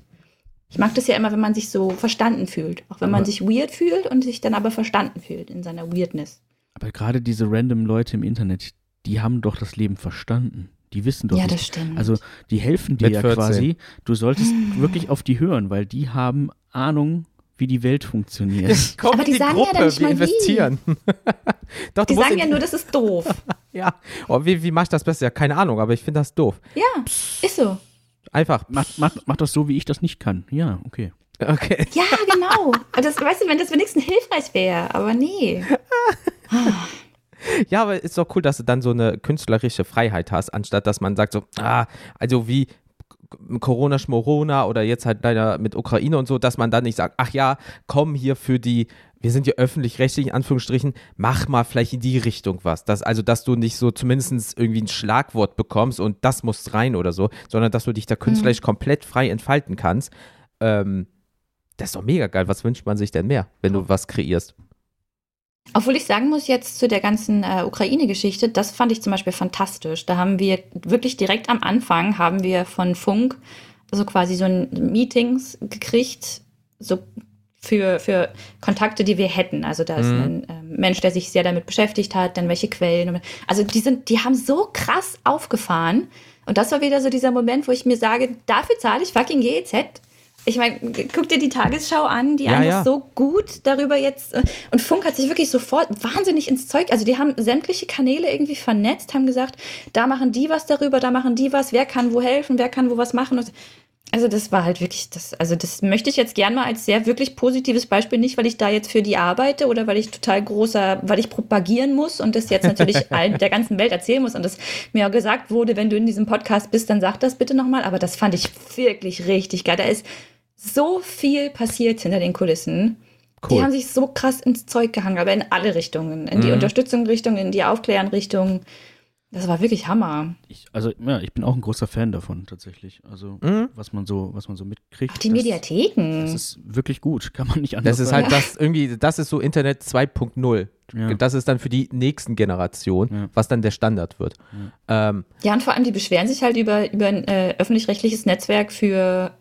Ich mag das ja immer, wenn man sich so verstanden fühlt. Auch wenn man sich weird fühlt und sich dann aber verstanden fühlt in seiner Weirdness. Aber gerade diese random Leute im Internet, die haben doch das Leben verstanden. Die wissen doch Ja, nicht. das stimmt. Also die helfen dir Mit ja 14. quasi. Du solltest wirklich auf die hören, weil die haben Ahnung, wie die Welt funktioniert. Komm Aber in die die sagen ja Gruppe, dann nicht wir mal wie. investieren. Doch, Die sagen ja nur, das ist doof. Ja, oh, wie, wie mach ich das besser? Ja, keine Ahnung, aber ich finde das doof. Ja, ist so. Einfach. mach, mach, mach das so, wie ich das nicht kann. Ja, okay. Okay. Ja, genau. Und das, weißt du, wenn das wenigstens hilfreich wäre, aber nee. Ja, aber ist doch cool, dass du dann so eine künstlerische Freiheit hast, anstatt dass man sagt so, ah, also wie Corona Schmorona oder jetzt halt leider mit Ukraine und so, dass man dann nicht sagt, ach ja, komm hier für die, wir sind ja öffentlich-rechtlich, in Anführungsstrichen, mach mal vielleicht in die Richtung was. Das, also, dass du nicht so zumindest irgendwie ein Schlagwort bekommst und das muss rein oder so, sondern dass du dich da künstlerisch komplett frei entfalten kannst. Ähm, das ist doch mega geil. Was wünscht man sich denn mehr, wenn du was kreierst? Obwohl ich sagen muss, jetzt zu der ganzen äh, Ukraine-Geschichte, das fand ich zum Beispiel fantastisch. Da haben wir wirklich direkt am Anfang haben wir von Funk so quasi so ein Meetings gekriegt, so für, für Kontakte, die wir hätten. Also da ist Mhm. ein ähm, Mensch, der sich sehr damit beschäftigt hat, dann welche Quellen. Also die sind, die haben so krass aufgefahren. Und das war wieder so dieser Moment, wo ich mir sage, dafür zahle ich fucking GEZ. Ich meine, guck dir die Tagesschau an, die Ja, einfach ja. so gut darüber jetzt. äh, Und Funk hat sich wirklich sofort wahnsinnig ins Zeug. Also, die haben sämtliche Kanäle irgendwie vernetzt, haben gesagt, da machen die was darüber, da machen die was, wer kann wo helfen, wer kann wo was machen. Und also, das war halt wirklich, das, also, das möchte ich jetzt gern mal als sehr wirklich positives Beispiel, nicht, weil ich da jetzt für die arbeite oder weil ich total großer, weil ich propagieren muss und das jetzt natürlich allen der ganzen Welt erzählen muss und das mir auch gesagt wurde, wenn du in diesem Podcast bist, dann sag das bitte nochmal. Aber das fand ich wirklich richtig geil. Da ist so viel passiert hinter den Kulissen. Die Cool. haben sich so krass ins Zeug gehangen, aber in alle Richtungen. In die Mhm. Unterstützung-Richtung, in die Aufklären-Richtung. Das war wirklich Hammer. Ich, also, ja, ich bin auch ein großer Fan davon, tatsächlich. Also, Mhm. was man so, was man so mitkriegt. Auch die das- Mediatheken. Das ist wirklich gut, kann man nicht anders Das ist sagen. halt das irgendwie, das ist so Internet 2.0. Ja. Das ist dann für die nächsten Generationen, Ja. was dann der Standard wird. Ähm, Ja, und vor allem, die beschweren sich halt über, über ein äh, öffentlich-rechtliches Netzwerk für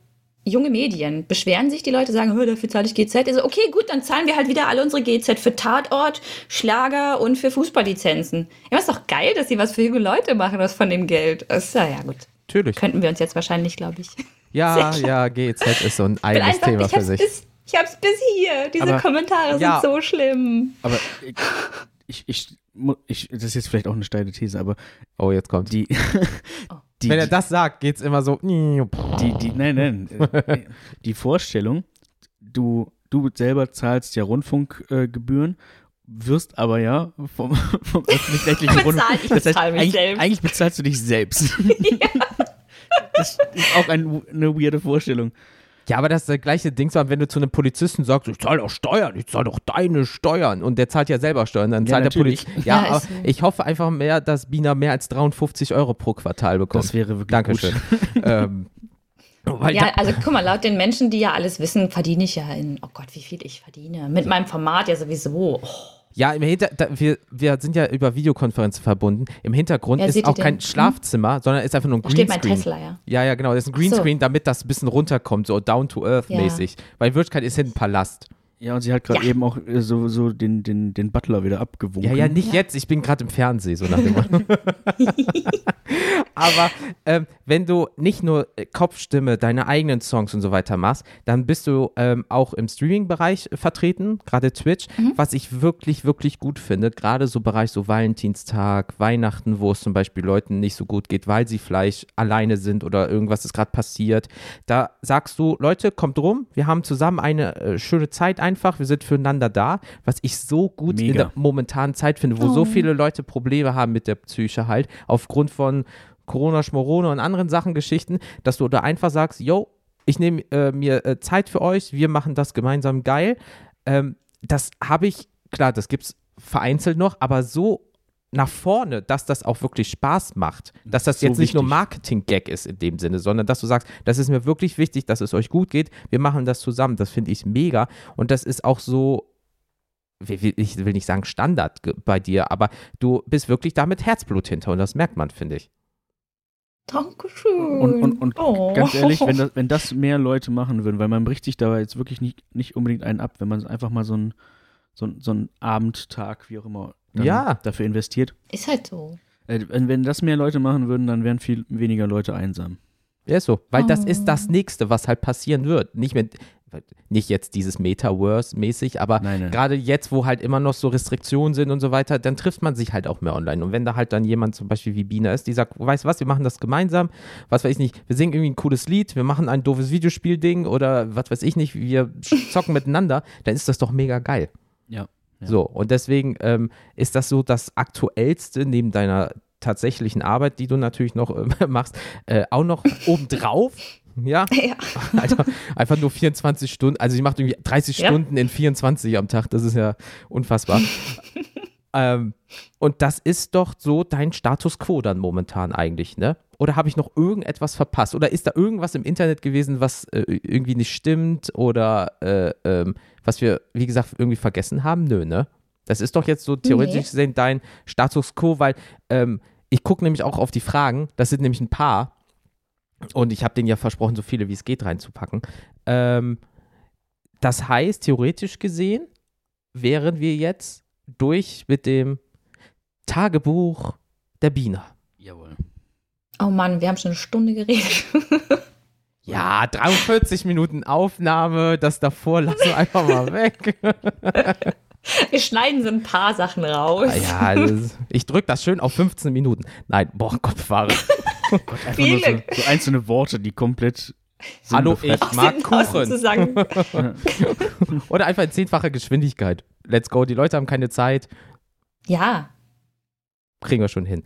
junge Medien. Beschweren sich die Leute, sagen, "Hö, dafür zahle ich GZ. Also, okay, gut, dann zahlen wir halt wieder alle unsere GZ für Tatort, Schlager und für Fußballlizenzen. Ja, ist doch geil, dass sie was für junge Leute machen, das von dem Geld. Das ist ja, ja gut. natürlich. Könnten wir uns jetzt wahrscheinlich, glaube ich. Ja, ja, GZ ist so ein eigenes einfach, Thema ich für sich. bis, ich hab's bis hier. Diese Aber- Kommentare Ja. sind so schlimm. Aber ich, ich, ich, das ist jetzt vielleicht auch eine steile These, aber Oh, jetzt kommt. die, die, Wenn er das sagt, geht's immer so. die, die, nein, nein, äh, die Vorstellung, du, du selber zahlst ja Rundfunkgebühren, wirst aber ja vom, vom öffentlich-rechtlichen Rundfunk. ich bezahl mich eigentlich, selbst. eigentlich bezahlst du dich selbst. Das ist auch ein, eine weirde Vorstellung. Ja, aber das ist das gleiche Ding, so, wenn du zu einem Polizisten sagst, ich zahle doch Steuern, ich zahle doch deine Steuern. Und der zahlt ja selber Steuern, dann Ja, zahlt der natürlich. Polizist. Ja, Ja, aber ich hoffe einfach mehr, dass Bina mehr als 350 Euro pro Quartal bekommt. Das wäre wirklich Dankeschön. ähm, weil Ja, also guck mal, laut den Menschen, die ja alles wissen, verdiene ich ja in, oh Gott, wie viel ich verdiene. Mit meinem Format ja sowieso. Oh, ja, im Hinter da, wir, wir sind ja über Videokonferenzen verbunden. Im Hintergrund Ja, ist auch kein den? Schlafzimmer, sondern ist einfach nur ein da steht mein Greenscreen. Tesla, ja. Ja, ja, genau. Das ist ein Ach so. Greenscreen, damit das ein bisschen runterkommt, so down to earth Ja. mäßig. Weil in Wirklichkeit ist hier ein Palast. Ja, und sie hat gerade Ja. eben auch äh, so, so den, den, den Butler wieder abgewunken. Ja, ja, nicht jetzt. Ich bin gerade im Fernsehen, so nach dem Motto. Aber ähm, wenn du nicht nur äh, Kopfstimme, deine eigenen Songs und so weiter machst, dann bist du ähm, auch im Streaming-Bereich vertreten, gerade Twitch, was ich wirklich, wirklich gut finde. Gerade so Bereich so Valentinstag, Weihnachten, wo es zum Beispiel Leuten nicht so gut geht, weil sie vielleicht alleine sind oder irgendwas ist gerade passiert. Da sagst du, Leute, kommt rum, wir haben zusammen eine äh, schöne Zeit einfach, wir sind füreinander da, was ich so gut in Mega. der momentanen Zeit finde, wo so viele Leute Probleme haben mit der Psyche halt, aufgrund von Corona, Schmorone und anderen Sachen, Geschichten, dass du da einfach sagst, yo, ich nehme äh, mir äh, Zeit für euch, wir machen das gemeinsam geil. Ähm, das habe ich, klar, das gibt es vereinzelt noch, aber so nach vorne, dass das auch wirklich Spaß macht, dass das So jetzt nicht nur wichtig. Marketing-Gag ist in dem Sinne, sondern dass du sagst, das ist mir wirklich wichtig, dass es euch gut geht, wir machen das zusammen, das finde ich mega und das ist auch so, ich will nicht sagen Standard bei dir, aber du bist wirklich da mit Herzblut hinter und das merkt man, finde ich. Dankeschön. Und, und, und Oh. ganz ehrlich, wenn das, wenn das mehr Leute machen würden, weil man bricht sich da jetzt wirklich nicht, nicht unbedingt einen ab, wenn man einfach mal so einen so ein- so einen Abendtag, wie auch immer, Ja. dafür investiert. Ist halt so. Äh, Wenn, das mehr Leute machen würden, dann wären viel weniger Leute einsam. Ja, ist so. Weil das Oh. ist das Nächste, was halt passieren wird. Nicht mit, nicht jetzt dieses Metaverse-mäßig, aber Nein, nein. gerade jetzt, wo halt immer noch so Restriktionen sind und so weiter, dann trifft man sich halt auch mehr online. Und wenn da halt dann jemand zum Beispiel wie Bina ist, die sagt, weißt du was, wir machen das gemeinsam, was weiß ich nicht, wir singen irgendwie ein cooles Lied, wir machen ein doofes Videospielding oder was weiß ich nicht, wir zocken miteinander, dann ist das doch mega geil. Ja. Ja. So, und deswegen ähm, ist das so das Aktuellste neben deiner tatsächlichen Arbeit, die du natürlich noch äh, machst, äh, auch noch obendrauf. Ja, Ja. also einfach nur 24 Stunden, also sie macht irgendwie 30 Ja. Stunden in 24 am Tag, das ist ja unfassbar. ähm, und das ist doch so dein Status quo dann momentan eigentlich, ne? Oder habe ich noch irgendetwas verpasst? Oder ist da irgendwas im Internet gewesen, was äh, irgendwie nicht stimmt? Oder äh, ähm, was wir, wie gesagt, irgendwie vergessen haben? Nö, ne? Das ist doch jetzt so theoretisch Nee. gesehen dein Status quo, weil ähm, ich gucke nämlich auch auf die Fragen, das sind nämlich ein paar. Und ich habe denen ja versprochen, so viele wie es geht reinzupacken. Ähm, das heißt, theoretisch gesehen, wären wir jetzt durch mit dem Tagebuch der Biene. Jawohl. Oh Mann, wir haben schon eine Stunde geredet. Ja, 43 Minuten Aufnahme, das davor lassen wir einfach mal weg. Wir schneiden so ein paar Sachen raus. Ja, das, ich drücke das schön auf 15 Minuten. Nein, boah, Kopfwahre. Gott, einfach nur so, so einzelne Worte, die komplett. Hallo, ich mag Kuchen. Zusammen- Oder einfach in zehnfacher Geschwindigkeit. Let's go, die Leute haben keine Zeit. Ja, Kriegen wir schon hin.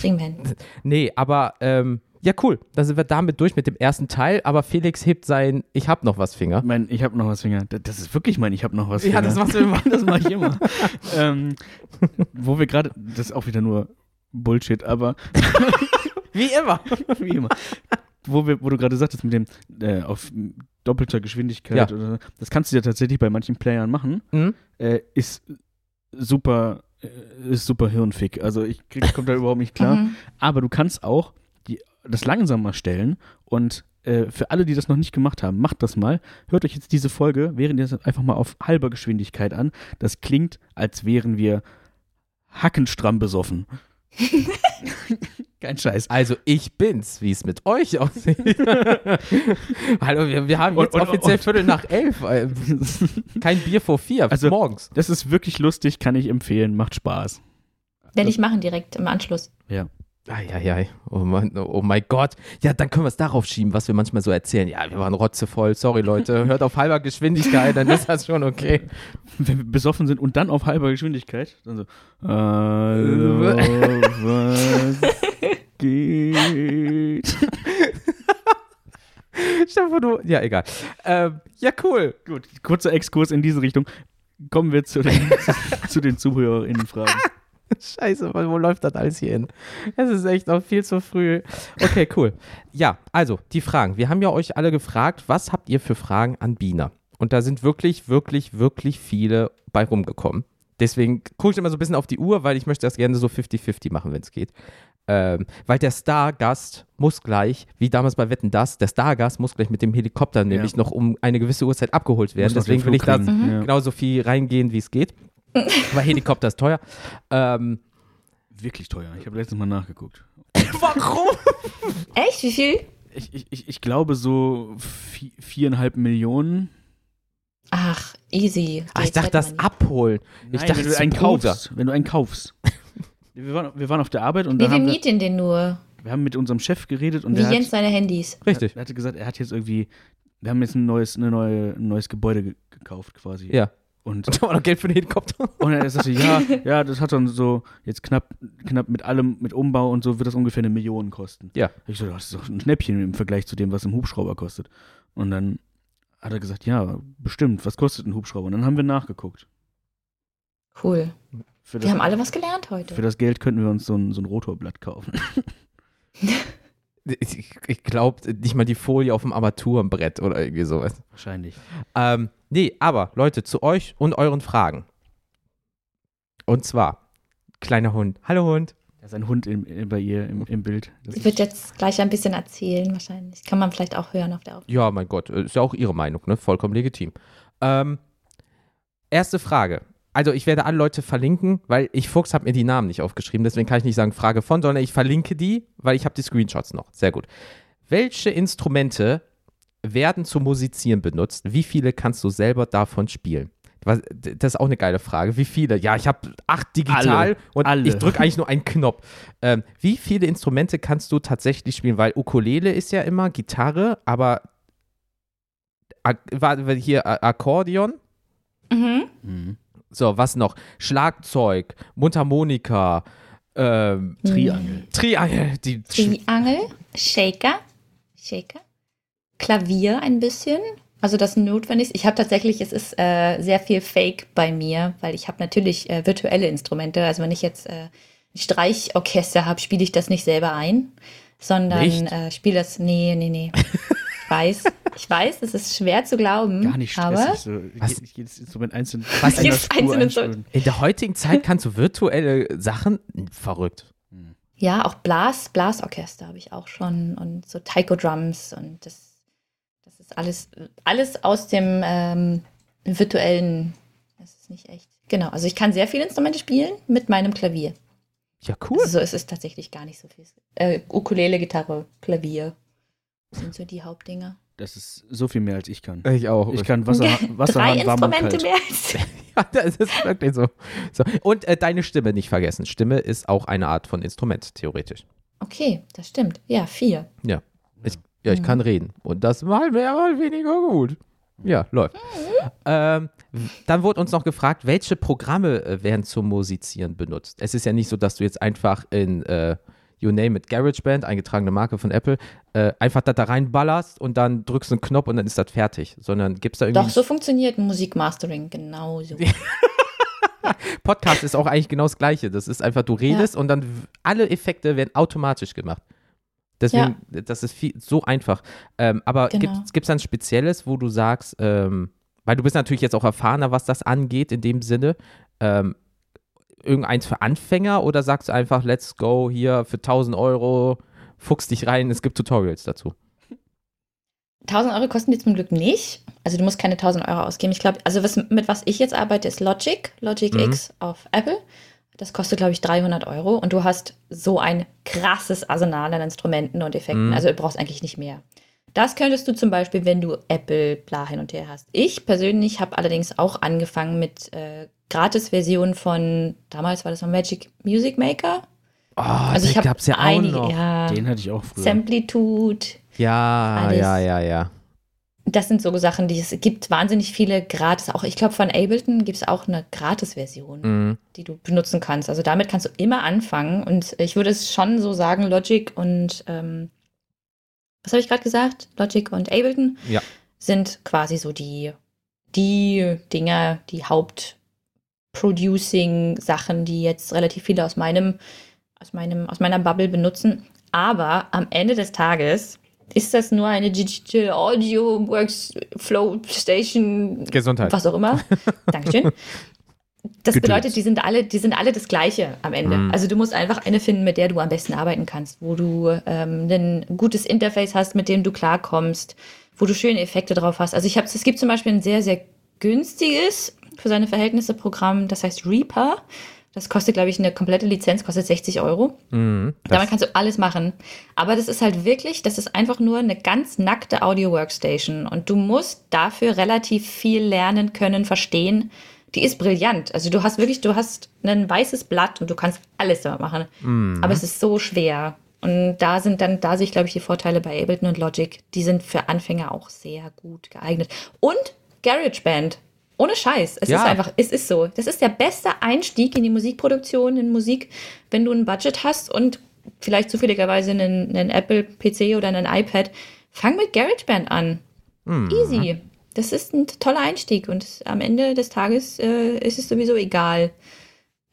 kriegen wir hin. Nee, aber ähm, ja, cool. Dann sind wir damit durch mit dem ersten Teil. Aber Felix hebt sein Ich hab noch was Finger. Mein, ich habe noch was Finger. Das- ist wirklich mein, ich habe noch was Ja, Finger. das machst du immer. das mache ich immer. ähm, wo wir gerade, das ist auch wieder nur Bullshit, aber Wie immer. wie immer. Wo, wir, wo du gerade sagtest, mit dem äh, auf doppelter Geschwindigkeit, Ja. oder, das kannst du ja tatsächlich bei manchen Playern machen. Hm? Äh, ist super, ist super hirnfick. Also ich krieg, kommt da überhaupt nicht klar. Mhm. Aber du kannst auch die, das langsamer stellen und äh, für alle, die das noch nicht gemacht haben, macht das mal. Hört euch jetzt diese Folge, während ihr das einfach mal auf halber Geschwindigkeit an. Das klingt, als wären wir hackenstramm besoffen. Kein Scheiß. Also ich bin's, wie es mit euch aussieht. Hallo, wir, wir haben jetzt Und- und- offiziell und- Viertel nach elf. Kein Bier vor vier, Also- morgens. Das ist wirklich lustig, kann ich empfehlen, macht Spaß. Werde ich machen direkt im Anschluss. Ja. Eieiei, oh mein, oh mein Gott. Ja, dann können wir es darauf schieben, was wir manchmal so erzählen. Ja, wir waren rotzevoll, sorry Leute, hört auf halber Geschwindigkeit, dann ist das schon okay. Wenn wir besoffen sind und dann auf halber Geschwindigkeit, dann so, hallo, was geht? Stefan, du, ja, egal. Ähm, ja, cool. Gut, kurzer Exkurs in diese Richtung. Kommen wir zu den, zu, zu den ZuhörerInnen-Fragen. Scheiße, wo läuft das alles hier hin? Es ist echt noch viel zu früh. Okay, cool. Ja, also die Fragen. Wir haben ja euch alle gefragt, was habt ihr für Fragen an Bina? Und da sind wirklich, wirklich, wirklich viele bei rumgekommen. Deswegen gucke ich immer so ein bisschen auf die Uhr, weil ich möchte das gerne so 50-50 machen, wenn es geht. Ähm, weil der Stargast muss gleich, wie damals bei Wetten Das, der Stargast muss gleich mit dem Helikopter nämlich noch um eine gewisse Uhrzeit abgeholt werden. Muss Deswegen will ich da ja. genauso viel reingehen, wie es geht. weil Helikopter ist teuer. Ähm, Wirklich teuer. Ich habe letztens mal nachgeguckt. Warum? Echt? Wie viel? Ich, ich, ich, ich glaube so vi- viereinhalb Millionen. Ach, easy. Ach, ich dachte, das abholen. Ich Nein, dachte, wenn du einen kaufst. Wenn du einen kaufst. wir, waren, wir waren auf der Arbeit und Nee, da wir mieten den nur. wir haben mit unserem Chef geredet und Wie der Jens hat, seine Handys. Richtig. er hatte gesagt, er hat jetzt irgendwie, wir haben jetzt ein neues, eine neue, ein neues Gebäude ge gekauft quasi. Ja. Und, Und da war noch Geld für den Helikopter. und er sagte, ja, ja, das hat dann so jetzt knapp, knapp mit allem, mit Umbau und so wird das ungefähr eine Million kosten. Ja. Ich so, das ist doch ein Schnäppchen im Vergleich zu dem, was ein Hubschrauber kostet. Und dann hat er gesagt, ja, bestimmt, was kostet ein Hubschrauber? Und dann haben wir nachgeguckt. Cool. Für Wir das, haben alle was gelernt heute. für das Geld könnten wir uns so ein, so ein Rotorblatt kaufen. Ich, ich glaube nicht mal die Folie auf dem Armaturenbrett oder irgendwie sowas. Wahrscheinlich. Ähm, nee, aber Leute, zu euch und euren Fragen. Und zwar, kleiner Hund. Hallo Hund. Da ist ein Hund im, im, bei ihr im, im Bild. Das Ich würde jetzt gleich ein bisschen erzählen, wahrscheinlich. Kann man vielleicht auch hören auf der Aufnahme. Ja, mein Gott, ist ja auch ihre Meinung, ne? Vollkommen legitim. Ähm, erste Frage. Also ich werde alle Leute verlinken, weil ich Fuchs habe mir die Namen nicht aufgeschrieben, deswegen kann ich nicht sagen Frage von, sondern ich verlinke die, weil ich habe die Screenshots noch. Sehr gut. Welche Instrumente werden zum Musizieren benutzt? Wie viele kannst du selber davon spielen? Was, das ist auch eine geile Frage. Wie viele? Ja, ich habe acht digital Alle. und Alle. ich drücke eigentlich nur einen Knopf. Ähm, wie viele Instrumente kannst du tatsächlich spielen? Weil Ukulele ist ja immer Gitarre, aber Ak war, war hier Akkordeon. Mhm. Mhm. So, was noch? Schlagzeug, Mundharmonika, ähm, Triangel. Triangel, die Triangel, Shaker, Shaker, Klavier ein bisschen. Also das Notwendigste. Ich habe tatsächlich, es ist äh, sehr viel Fake bei mir, weil ich habe natürlich äh, virtuelle Instrumente. Also wenn ich jetzt äh, ein Streichorchester habe, spiele ich das nicht selber ein, sondern äh, spiele das. Nee, nee, nee. Ich weiß, ich weiß, es ist schwer zu glauben. Gar nicht aber stressig. So, Was? je- jedes Instrument einzeln. Was? Jedes einzelne einspielen. In der heutigen Zeit kannst du virtuelle Sachen verrückt. Ja, auch Blas, Blasorchester habe ich auch schon und so Taiko Drums und das, alles, alles aus dem ähm, virtuellen. Das ist nicht echt. Genau, also ich kann sehr viele Instrumente spielen mit meinem Klavier. Ja, cool. Also so ist es tatsächlich gar nicht so viel. Äh, Ukulele, Gitarre, Klavier. sind so die Hauptdinger. Das ist so viel mehr, als ich kann. Ich auch. Ich kann Wasser, Wasser Drei haben, warm und Instrumente kalt. mehr als. Ja, das ist wirklich so. so. Und äh, deine Stimme nicht vergessen. Stimme ist auch eine Art von Instrument, theoretisch. Okay, das stimmt. Ja, vier. Ja. Ich, ja, ich Mhm. kann reden. Und das mal mehr, mal weniger gut. Ja, läuft. Ähm, dann wurde uns noch gefragt, welche Programme äh, werden zum Musizieren benutzt. Es ist ja nicht so, dass du jetzt einfach in äh, You Name It GarageBand, eingetragene Marke von Apple, äh, einfach da, da reinballerst und dann drückst du einen Knopf und dann ist das fertig. Sondern gibt es da irgendwie. Doch, so funktioniert Musikmastering genauso. Podcast ist auch eigentlich genau das Gleiche. Das ist einfach, du redest und dann alle Effekte werden automatisch gemacht. Deswegen, das ist viel, so einfach. Ähm, aber Genau. gibt es dann Spezielles, wo du sagst, ähm, weil du bist natürlich jetzt auch erfahrener, was das angeht, in dem Sinne, ähm, irgendeins für Anfänger oder sagst du einfach, let's go hier für 1000 Euro, fuchs dich rein, es gibt Tutorials dazu. 1000 Euro kosten die zum Glück nicht. Also du musst keine 1000 Euro ausgeben. Ich glaube, also was, mit was ich jetzt arbeite, ist Logic, Logic Mhm. X auf Apple. Das kostet, glaube ich, 300 Euro und du hast so ein krasses Arsenal an Instrumenten und Effekten. Mhm. Also du brauchst eigentlich nicht mehr. Das könntest du zum Beispiel, wenn du Apple bla hin und her hast. Ich persönlich habe allerdings auch angefangen mit äh, Gratis-Versionen von, damals war das noch Magic Music Maker. Oh, Also ich da habe gab's ja auch einige, noch. ja, Den hatte ich auch früher. Samplitude, Ja, Alles. ja, ja, ja. Das sind so Sachen, die es gibt wahnsinnig viele gratis. Auch ich glaube, von Ableton gibt es auch eine Gratis-Version, Mhm. die du benutzen kannst. Also damit kannst du immer anfangen. Und ich würde es schon so sagen, Logic und ähm, was habe ich gerade gesagt? Logic und Ableton Ja. sind quasi so die, die Dinger, die Haupt-Producing-Sachen, die jetzt relativ viele aus meinem, aus meinem, aus meiner Bubble benutzen. Aber am Ende des Tages ist das nur eine Digital Audio Workflow Station, Gesundheit. was auch immer. Dankeschön. Das bedeutet, die sind alle, die sind alle das Gleiche am Ende. Mhm. Also du musst einfach eine finden, mit der du am besten arbeiten kannst, wo du ähm, ein gutes Interface hast, mit dem du klarkommst, wo du schöne Effekte drauf hast. Also ich habe, es gibt zum Beispiel ein sehr, sehr günstiges für seine Verhältnisse Programm, das heißt Reaper. Das kostet, glaube ich, eine komplette Lizenz, kostet 60 Euro. Mhm. Damit kannst du alles machen. Aber das ist halt wirklich, das ist einfach nur eine ganz nackte Audio-Workstation. Und du musst dafür relativ viel lernen können, verstehen. Die ist brillant. Also du hast wirklich, du hast ein weißes Blatt und du kannst alles damit machen. Mhm. Aber es ist so schwer. Und da sind dann, da sehe ich, glaube ich, die Vorteile bei Ableton und Logic. Die sind für Anfänger auch sehr gut geeignet. Und GarageBand. Ohne Scheiß. Es Ja. ist einfach, es ist so. Das ist der beste Einstieg in die Musikproduktion, in Musik, wenn du ein Budget hast und vielleicht zufälligerweise einen, einen Apple-PC oder einen iPad. Fang mit GarageBand an. Mhm. Easy. Das ist ein toller Einstieg und am Ende des Tages äh, ist es sowieso egal,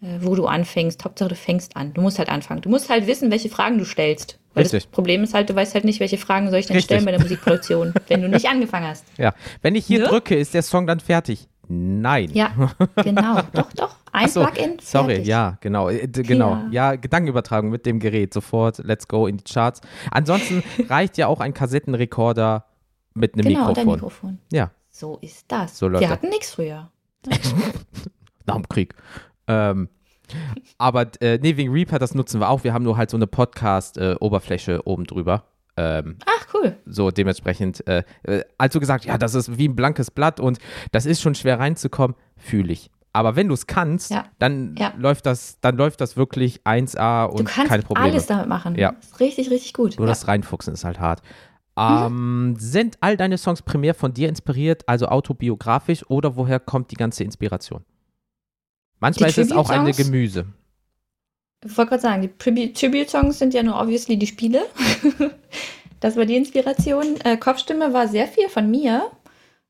äh, wo du anfängst. Hauptsache, du fängst an. Du musst halt anfangen. Du musst halt wissen, welche Fragen du stellst. Weil Richtig. das Problem ist halt, du weißt halt nicht, welche Fragen soll ich denn Richtig. stellen bei der Musikproduktion, wenn du nicht angefangen hast. Ja, wenn ich hier Ne? drücke, ist der Song dann fertig. Nein. Ja, genau. Doch, doch. Ein so, Plugin. Sorry, fertig. ja, genau. äh, Genau. Ja. Gedankenübertragung mit dem Gerät. Sofort, let's go in die Charts. Ansonsten reicht ja auch ein Kassettenrekorder mit einem Genau, und ein Mikrofon. Mikrofon. Ja, So ist das. So läuft Wir hatten nichts früher. nach dem Krieg. Ähm, aber äh, nee, wegen Reaper, das nutzen wir auch. Wir haben nur halt so eine Podcast-Oberfläche oben drüber. Ähm, Ach, cool. so dementsprechend, äh, als du gesagt, ja, das ist wie ein blankes Blatt und das ist schon schwer reinzukommen, fühle ich. Aber wenn du es kannst, Ja. dann Ja. läuft das, dann läuft das wirklich 1A Du und kannst keine Probleme. alles damit machen. Ja. Richtig, richtig gut. Nur ja. das Reinfuchsen ist halt hart. Ähm, sind all deine Songs primär von dir inspiriert, also autobiografisch, oder woher kommt die ganze Inspiration? Manchmal Die ist es auch eine? Gemüse. Ich wollte gerade sagen, die Tribu- Tribute-Songs sind ja nur obviously die Spiele. das war die Inspiration. Äh, Kopfstimme war sehr viel von mir.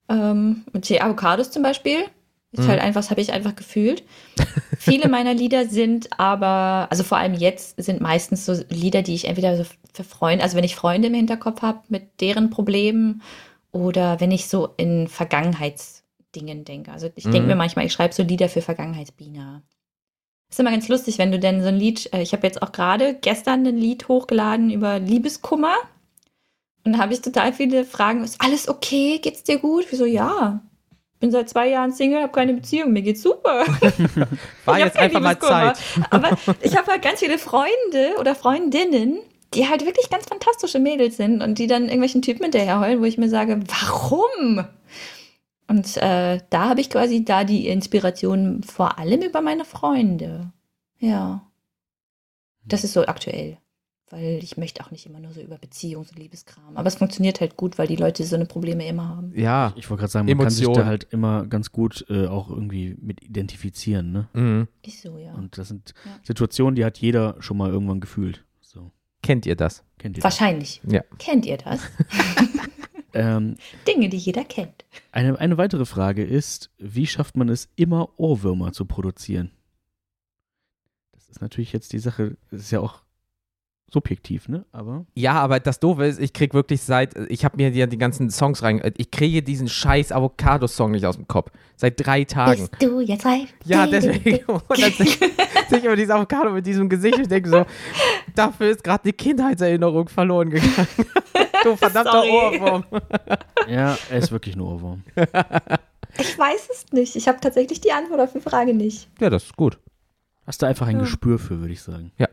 Ähm, mit die Avocados zum Beispiel. Ist Mhm. halt einfach, das habe ich einfach gefühlt. Viele meiner Lieder sind aber, also vor allem jetzt, sind meistens so Lieder, die ich entweder so für Freunde, also wenn ich Freunde im Hinterkopf habe mit deren Problemen oder wenn ich so in Vergangenheitsdingen denke. Also ich denke Mhm. mir manchmal, ich schreibe so Lieder für Vergangenheitsbiener. Ist immer ganz lustig, wenn du denn so ein Lied, äh, ich habe jetzt auch gerade gestern ein Lied hochgeladen über Liebeskummer. Und da habe ich total viele Fragen. Ist alles okay? Geht's dir gut? Ich so, ja. Bin seit zwei Jahren Single, habe keine Beziehung, mir geht's super. War jetzt einfach mal. Zeit. Aber ich habe halt ganz viele Freunde oder Freundinnen, die halt wirklich ganz fantastische Mädels sind und die dann irgendwelchen Typen hinterher heulen, wo ich mir sage, warum? Und äh, da habe ich quasi da die Inspiration vor allem über meine Freunde. Ja. Das ist so aktuell. Weil ich möchte auch nicht immer nur so über Beziehungs- und Liebeskram. Aber es funktioniert halt gut, weil die Leute so eine Probleme immer haben. Ja. Ich wollte gerade sagen, man kann sich da halt immer ganz gut äh, auch irgendwie mit identifizieren, ne? Mhm. Ist so, ja. Und das sind Ja. Situationen, die hat jeder schon mal irgendwann gefühlt. So, Kennt ihr das? kennt ihr das? Wahrscheinlich. Ja. Kennt ihr das? Ähm, Dinge, die jeder kennt. eine, eine weitere Frage ist, wie schafft man es, immer Ohrwürmer zu produzieren? Das ist natürlich jetzt die Sache, das ist ja auch subjektiv, ne? Aber Ja, aber das Doofe ist, ich krieg wirklich seit, ich habe mir ja die ganzen Songs rein, ich kriege diesen scheiß Avocado-Song nicht aus dem Kopf. Seit drei Tagen. Bist du jetzt reif? Ja, deswegen. Und dann sehe ich immer dieses Avocado mit diesem Gesicht und denke so, dafür ist gerade die Kindheitserinnerung verloren gegangen. du verdammter Sorry. Ohrwurm. ja, er ist wirklich ein Ohrwurm. Ich weiß es nicht. Ich habe tatsächlich die Antwort auf die Frage nicht. Ja, das ist gut. Hast du einfach ein Ja. Gespür für, würde ich sagen. Ein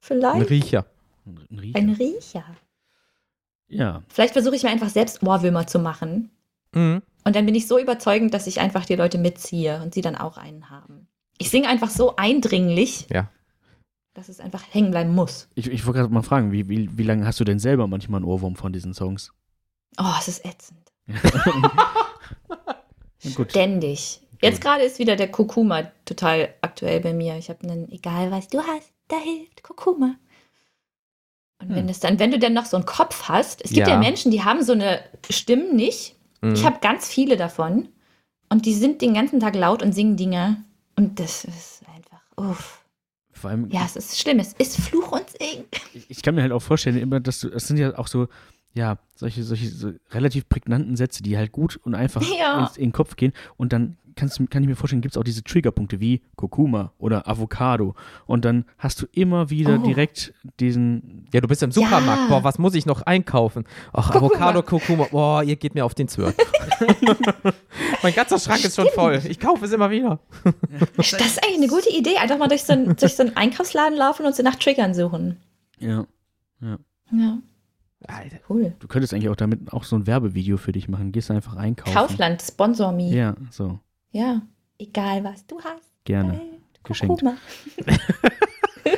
Vielleicht Riecher. Ein, ein Riecher. ein Riecher. ja, Vielleicht versuche ich mir einfach selbst Ohrwürmer zu machen. Mhm. Und dann bin ich so überzeugend, dass ich einfach die Leute mitziehe und sie dann auch einen haben. Ich singe einfach so eindringlich, Ja. Dass es einfach hängen bleiben muss. ich, ich wollte gerade mal fragen, wie, wie, wie lange hast du denn selber manchmal einen Ohrwurm von diesen Songs? Oh, es ist ätzend. Ständig. Jetzt gerade ist wieder der Kurkuma total aktuell bei mir. Ich habe einen, egal was du hast, da hilft Kurkuma. Und wenn Hm. es dann, wenn du dann noch so einen Kopf hast, es gibt ja, Ja. Menschen, die haben so eine Stimmen nicht. Mhm. Ich habe ganz viele davon. Und die sind den ganzen Tag laut und singen Dinge. Und das ist einfach, uff. Vor allem, Ja, es ist schlimm. Es ist Fluch und Segen. ich, ich kann mir halt auch vorstellen, immer, dass du, es sind ja auch so, ja, solche, solche so relativ prägnanten Sätze, die halt gut und einfach Ja. ins, in den Kopf gehen. Und dann kannst kann ich mir vorstellen, gibt es auch diese Triggerpunkte wie Kurkuma oder Avocado. Und dann hast du immer wieder Oh. direkt diesen, Ja, du bist im Supermarkt. Ja. Boah, was muss ich noch einkaufen? Ach, Kurkuma. Avocado, Kurkuma. Boah, ihr geht mir auf den Zwirn. mein ganzer Schrank ist schon voll. Ich kaufe es immer wieder. Das ist eigentlich eine gute Idee. Einfach mal durch so, einen, durch so einen Einkaufsladen laufen und sie nach Triggern suchen. ja. Ja, Alter. cool. Du könntest eigentlich auch damit auch so ein Werbevideo für dich machen. Gehst einfach einkaufen. Kaufland, sponsor me. Ja, so, Ja, egal was du hast. gerne. Hey, Geschenkt. Kurkuma.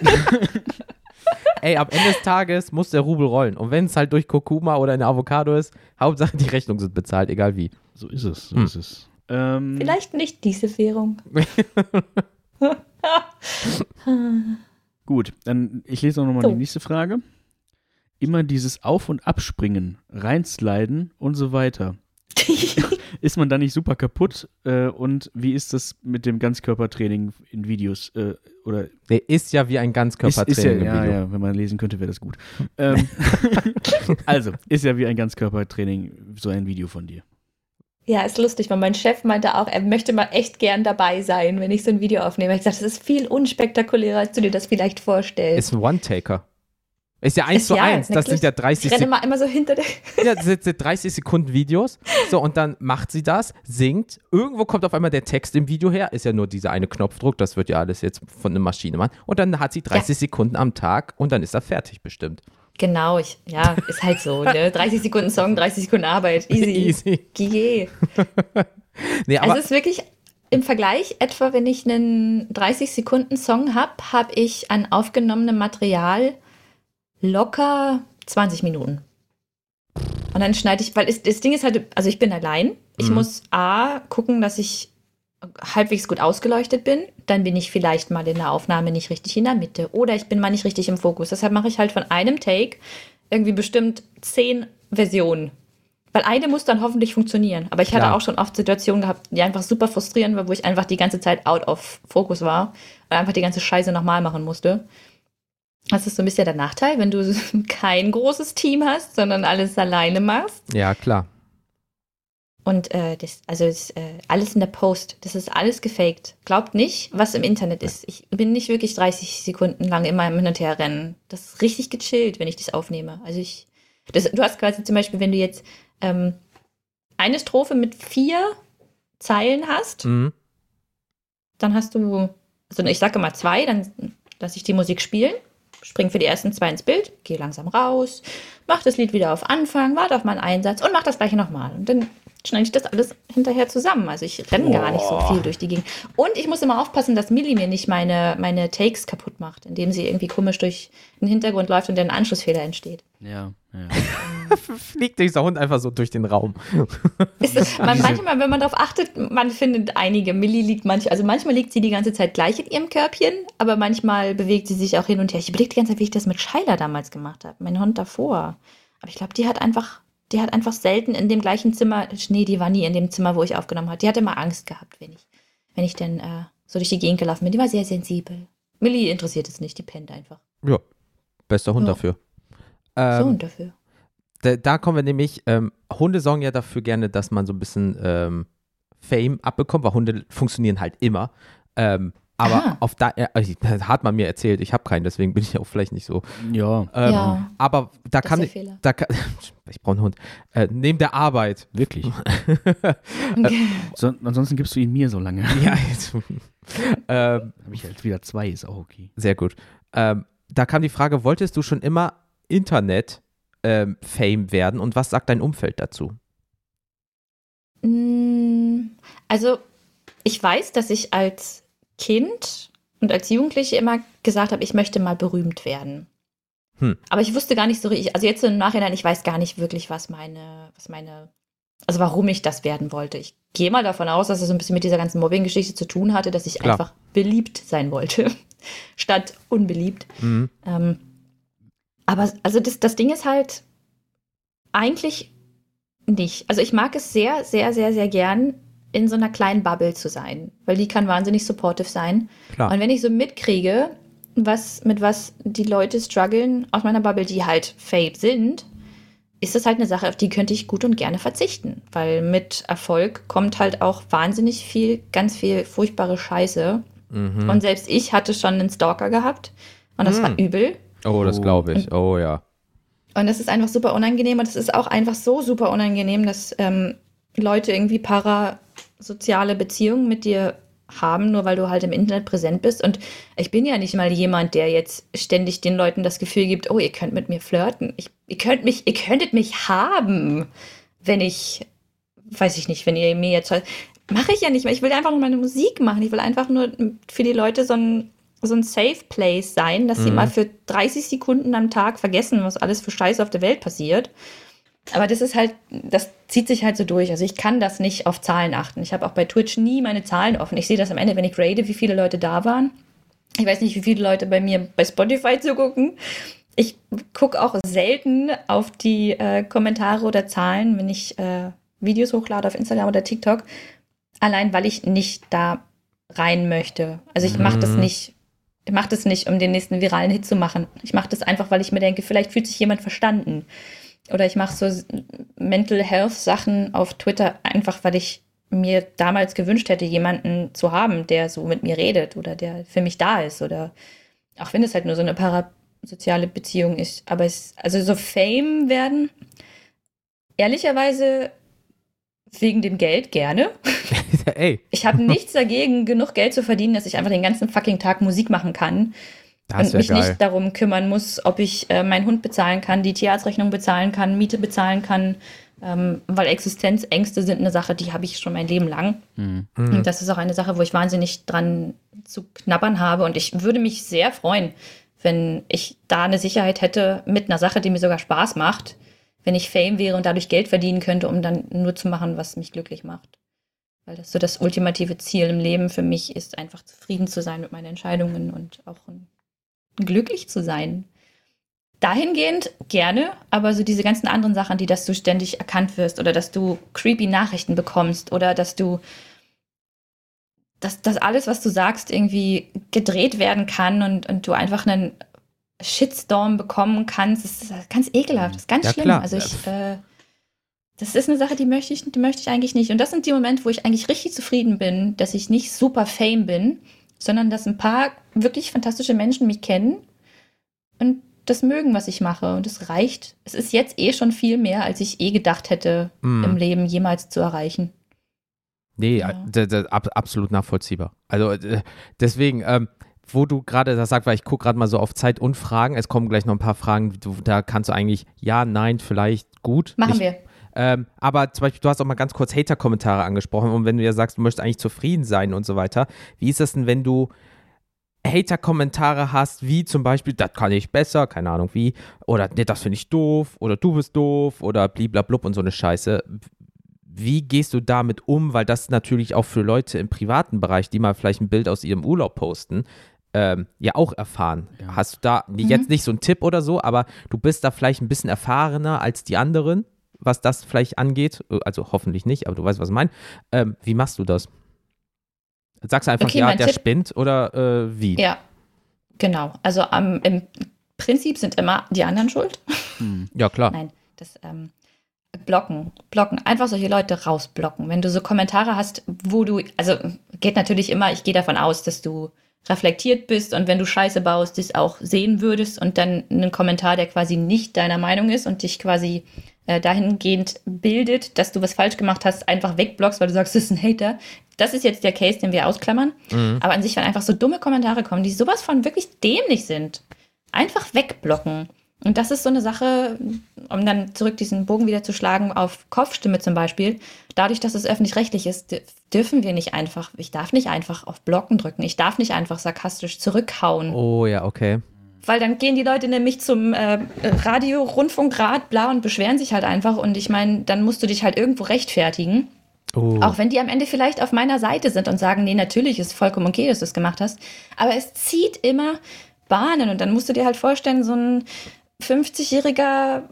Ey, am Ende des Tages muss der Rubel rollen. Und wenn es halt durch Kurkuma oder eine Avocado ist, Hauptsache die Rechnungen sind bezahlt, egal wie. So ist es, so Hm. ist es. Ähm, Vielleicht nicht diese Währung. Gut, dann ich lese auch nochmal So. die nächste Frage. Immer dieses Auf- und Abspringen, reinsliden und so weiter. Ist man da nicht super kaputt? Äh, und wie ist das mit dem Ganzkörpertraining in Videos? Äh, oder Der ist ja wie ein ist, Ganzkörpertraining ist ja, im ja, Video. ja, wenn man lesen könnte, wäre das gut. ähm, also, ist ja wie ein Ganzkörpertraining so ein Video von dir. Ja, ist lustig, weil mein Chef meinte auch, er möchte mal echt gern dabei sein, wenn ich so ein Video aufnehme. Ich gesagt, das ist viel unspektakulärer, als du dir das vielleicht vorstellst. Ist ein One-Taker. Ist ja eins Ist zu ja, eins. Das sind ja klar. 30 ich renne Sekunden. immer, immer so hinter der. Ja, das sind 30 Sekunden Videos. So, und dann macht sie das, singt. Irgendwo kommt auf einmal der Text im Video her. Ist ja nur dieser eine Knopfdruck. Das wird ja alles jetzt von einer Maschine machen. Und dann hat sie 30 Sekunden am Tag und dann ist er fertig bestimmt. Genau, ich, ja, ist halt so. Ne? 30 Sekunden Song, 30 Sekunden Arbeit. Easy. Easy. GG. Nee, aber Also es ist wirklich im Vergleich, etwa wenn ich einen 30-Sekunden-Song habe, habe ich an aufgenommenem Material locker 20 Minuten. Und dann schneide ich, weil das Ding ist halt, also ich bin allein. Ich Mhm. muss A, gucken, dass ich halbwegs gut ausgeleuchtet bin. Dann bin ich vielleicht mal in der Aufnahme nicht richtig in der Mitte. Oder ich bin mal nicht richtig im Fokus. Deshalb mache ich halt von einem Take irgendwie bestimmt zehn Versionen. Weil eine muss dann hoffentlich funktionieren. Aber ich hatte Klar. auch schon oft Situationen gehabt, die einfach super frustrierend waren, wo ich einfach die ganze Zeit out of Focus war und einfach die ganze Scheiße nochmal machen musste. Das ist so ein bisschen der Nachteil, wenn du kein großes Team hast, sondern alles alleine machst. ja, klar. Und äh, das, also das, äh, alles in der Post, das ist alles gefaked. Glaubt nicht, was im Internet ist. Ich bin nicht wirklich 30 Sekunden lang immer im Hin und Her rennen. Das ist richtig gechillt, wenn ich das aufnehme. Also ich, das, du hast quasi zum Beispiel, wenn du jetzt ähm, eine Strophe mit vier Zeilen hast, Mhm. dann hast du, also ich sage mal zwei, dann lasse ich die Musik spielen, spring für die ersten zwei ins Bild, gehe langsam raus, mach das Lied wieder auf Anfang, warte auf meinen Einsatz und mach das gleiche nochmal. Und dann schneide ich das alles hinterher zusammen. Also ich renne gar nicht so viel durch die Gegend. Und ich muss immer aufpassen, dass Millie mir nicht meine, meine Takes kaputt macht, indem sie irgendwie komisch durch den Hintergrund läuft und dann ein Anschlussfehler entsteht. Ja, ja. Fliegt dieser Hund einfach so durch den Raum. Ist es, man, manchmal, wenn man darauf achtet, man findet einige. Millie liegt manchmal, also manchmal liegt sie die ganze Zeit gleich in ihrem Körbchen, aber manchmal bewegt sie sich auch hin und her. Ich überlege die ganze Zeit, wie ich das mit Scheiler damals gemacht habe, mein Hund davor. Aber ich glaube, die hat einfach, die hat einfach selten in dem gleichen Zimmer, nee, die war nie in dem Zimmer, wo ich aufgenommen habe. Die hat immer Angst gehabt, wenn ich, wenn ich dann äh, so durch die Gegend gelaufen bin. Die war sehr sensibel. Millie interessiert es nicht, die pennt einfach. Ja, bester Hund Ja. dafür. so Ähm, und dafür. da, da kommen wir nämlich, ähm, Hunde sorgen ja dafür gerne, dass man so ein bisschen ähm, Fame abbekommt, weil Hunde funktionieren halt immer. Ähm, aber Aha. auf da, äh, also, das hat man mir erzählt, ich habe keinen, deswegen bin ich auch vielleicht nicht so. ja. Ähm, Ja. Aber da Das kann ist ich, da kann, ich brauche einen Hund. Äh, neben der Arbeit. Wirklich. So, ansonsten gibst du ihn mir so lange. ja, jetzt, ähm, Habe ich halt wieder zwei, ist auch okay. sehr gut. Ähm, da kam die Frage, wolltest du schon immer Internet-Fame werden und was sagt dein Umfeld dazu? Mm, Also, ich weiß, dass ich als Kind und als Jugendliche immer gesagt habe, ich möchte mal berühmt werden. Hm. Aber ich wusste gar nicht so richtig, also jetzt im Nachhinein, ich weiß gar nicht wirklich, was meine, was meine, also warum ich das werden wollte. Ich gehe mal davon aus, dass es so ein bisschen mit dieser ganzen Mobbing-Geschichte zu tun hatte, dass ich Klar. einfach beliebt sein wollte, statt unbeliebt. Mhm. Ähm, aber also das, das Ding ist halt eigentlich nicht. Also ich mag es sehr, sehr, sehr, sehr gern, in so einer kleinen Bubble zu sein, weil die kann wahnsinnig supportive sein. Klar. Und wenn ich so mitkriege, was, mit was die Leute strugglen aus meiner Bubble, die halt Fade sind, ist das halt eine Sache, auf die könnte ich gut und gerne verzichten. Weil mit Erfolg kommt halt auch wahnsinnig viel, ganz viel furchtbare Scheiße. Mhm. Und selbst ich hatte schon einen Stalker gehabt. Und das Mhm. war übel. Oh, das glaube ich. Oh ja. Und das ist einfach super unangenehm. Und es ist auch einfach so super unangenehm, dass ähm, Leute irgendwie parasoziale Beziehungen mit dir haben, nur weil du halt im Internet präsent bist. Und ich bin ja nicht mal jemand, der jetzt ständig den Leuten das Gefühl gibt, oh, ihr könnt mit mir flirten. Ich, ihr, könnt mich, ihr könntet mich haben, wenn ich, weiß ich nicht, wenn ihr mir jetzt. Mache ich ja nicht mehr. Ich will einfach nur meine Musik machen. Ich will einfach nur für die Leute so ein, so ein Safe Place sein, dass sie Mhm. mal für 30 Sekunden am Tag vergessen, was alles für Scheiße auf der Welt passiert. Aber das ist halt, das zieht sich halt so durch. Also ich kann das nicht auf Zahlen achten. Ich habe auch bei Twitch nie meine Zahlen offen. Ich sehe das am Ende, wenn ich rate, wie viele Leute da waren. Ich weiß nicht, wie viele Leute bei mir bei Spotify zugucken. Ich gucke auch selten auf die äh, Kommentare oder Zahlen, wenn ich äh, Videos hochlade auf Instagram oder TikTok. Allein, weil ich nicht da rein möchte. Also ich mache das Mhm. nicht. Ich mache das nicht, um den nächsten viralen Hit zu machen. Ich mache das einfach, weil ich mir denke, vielleicht fühlt sich jemand verstanden. Oder ich mache so Mental Health Sachen auf Twitter einfach, weil ich mir damals gewünscht hätte, jemanden zu haben, der so mit mir redet oder der für mich da ist. Oder auch wenn es halt nur so eine parasoziale Beziehung ist. Aber es, also so Fame werden, ehrlicherweise wegen dem Geld gerne. Ich habe nichts dagegen, genug Geld zu verdienen, dass ich einfach den ganzen fucking Tag Musik machen kann das und mich geil. nicht darum kümmern muss, ob ich äh, meinen Hund bezahlen kann, die Tierarztrechnung bezahlen kann, Miete bezahlen kann, ähm, weil Existenzängste sind eine Sache, die habe ich schon mein Leben lang. Mhm. Und das ist auch eine Sache, wo ich wahnsinnig dran zu knabbern habe. Und ich würde mich sehr freuen, wenn ich da eine Sicherheit hätte mit einer Sache, die mir sogar Spaß macht, wenn ich Fame wäre und dadurch Geld verdienen könnte, um dann nur zu machen, was mich glücklich macht. Weil das so das ultimative Ziel im Leben für mich ist, einfach zufrieden zu sein mit meinen Entscheidungen und auch ein, glücklich zu sein. Dahingehend gerne, aber so diese ganzen anderen Sachen, die, dass du ständig erkannt wirst oder dass du creepy Nachrichten bekommst oder dass du, dass, dass alles, was du sagst, irgendwie gedreht werden kann und, und du einfach einen Shitstorm bekommen kannst, das ist ganz ekelhaft, das ist ganz Ja, schlimm. klar. Also ich, äh, das ist eine Sache, die möchte ich, die möchte ich eigentlich nicht. Und das sind die Momente, wo ich eigentlich richtig zufrieden bin, dass ich nicht super fame bin, sondern dass ein paar wirklich fantastische Menschen mich kennen und das mögen, was ich mache. Und es reicht. Es ist jetzt eh schon viel mehr, als ich eh gedacht hätte, Mhm. im Leben jemals zu erreichen. Nee, Ja. absolut nachvollziehbar. Also äh, deswegen, ähm, wo du gerade das sagst, weil ich gucke gerade mal so auf Zeit und Fragen. Es kommen gleich noch ein paar Fragen, da kannst du eigentlich ja, nein, vielleicht gut. Machen ich, wir. Ähm, aber zum Beispiel, du hast auch mal ganz kurz Hater-Kommentare angesprochen und wenn du ja sagst, du möchtest eigentlich zufrieden sein und so weiter, wie ist das denn, wenn du Hater-Kommentare hast, wie zum Beispiel, das kann ich besser, keine Ahnung wie, oder nee, das finde ich doof, oder du bist doof, oder bliblablub und so eine Scheiße. Wie gehst du damit um? Weil das natürlich auch für Leute im privaten Bereich, die mal vielleicht ein Bild aus ihrem Urlaub posten, ähm, ja auch erfahren. Ja. Hast du da jetzt nicht so einen Tipp oder so, aber du bist da vielleicht ein bisschen erfahrener als die anderen, was das vielleicht angeht. Also hoffentlich nicht, aber du weißt, was ich meine. Ähm, wie machst du das? Sagst du einfach, Okay, ja, der Tipp- spinnt oder äh, wie? Ja, genau. Also am im Prinzip sind immer die anderen schuld. Hm. Ja, klar. Nein, das ähm, Blocken, blocken, einfach solche Leute rausblocken. Wenn du so Kommentare hast, wo du, also geht natürlich immer, ich gehe davon aus, dass du reflektiert bist und wenn du Scheiße baust, das auch sehen würdest und dann einen Kommentar, der quasi nicht deiner Meinung ist und dich quasi äh, dahingehend bildet, dass du was falsch gemacht hast, einfach wegblockst, weil du sagst, das ist ein Hater. Das ist jetzt der Case, den wir ausklammern. Mhm. Aber an sich, wenn einfach so dumme Kommentare kommen, die sowas von wirklich dämlich sind, einfach wegblocken. Und das ist so eine Sache, um dann zurück diesen Bogen wieder zu schlagen auf Kopfstimme zum Beispiel. Dadurch, dass es öffentlich-rechtlich ist, dür- dürfen wir nicht einfach, ich darf nicht einfach auf Blocken drücken. Ich darf nicht einfach sarkastisch zurückhauen. Oh ja, okay. Weil dann gehen die Leute nämlich zum äh, Radio, Rundfunkrat, bla und beschweren sich halt einfach. Und ich meine, dann musst du dich halt irgendwo rechtfertigen. Oh. Auch wenn die am Ende vielleicht auf meiner Seite sind und sagen, nee, natürlich ist vollkommen okay, dass du es gemacht hast. Aber es zieht immer Bahnen. Und dann musst du dir halt vorstellen, so ein 50-jähriger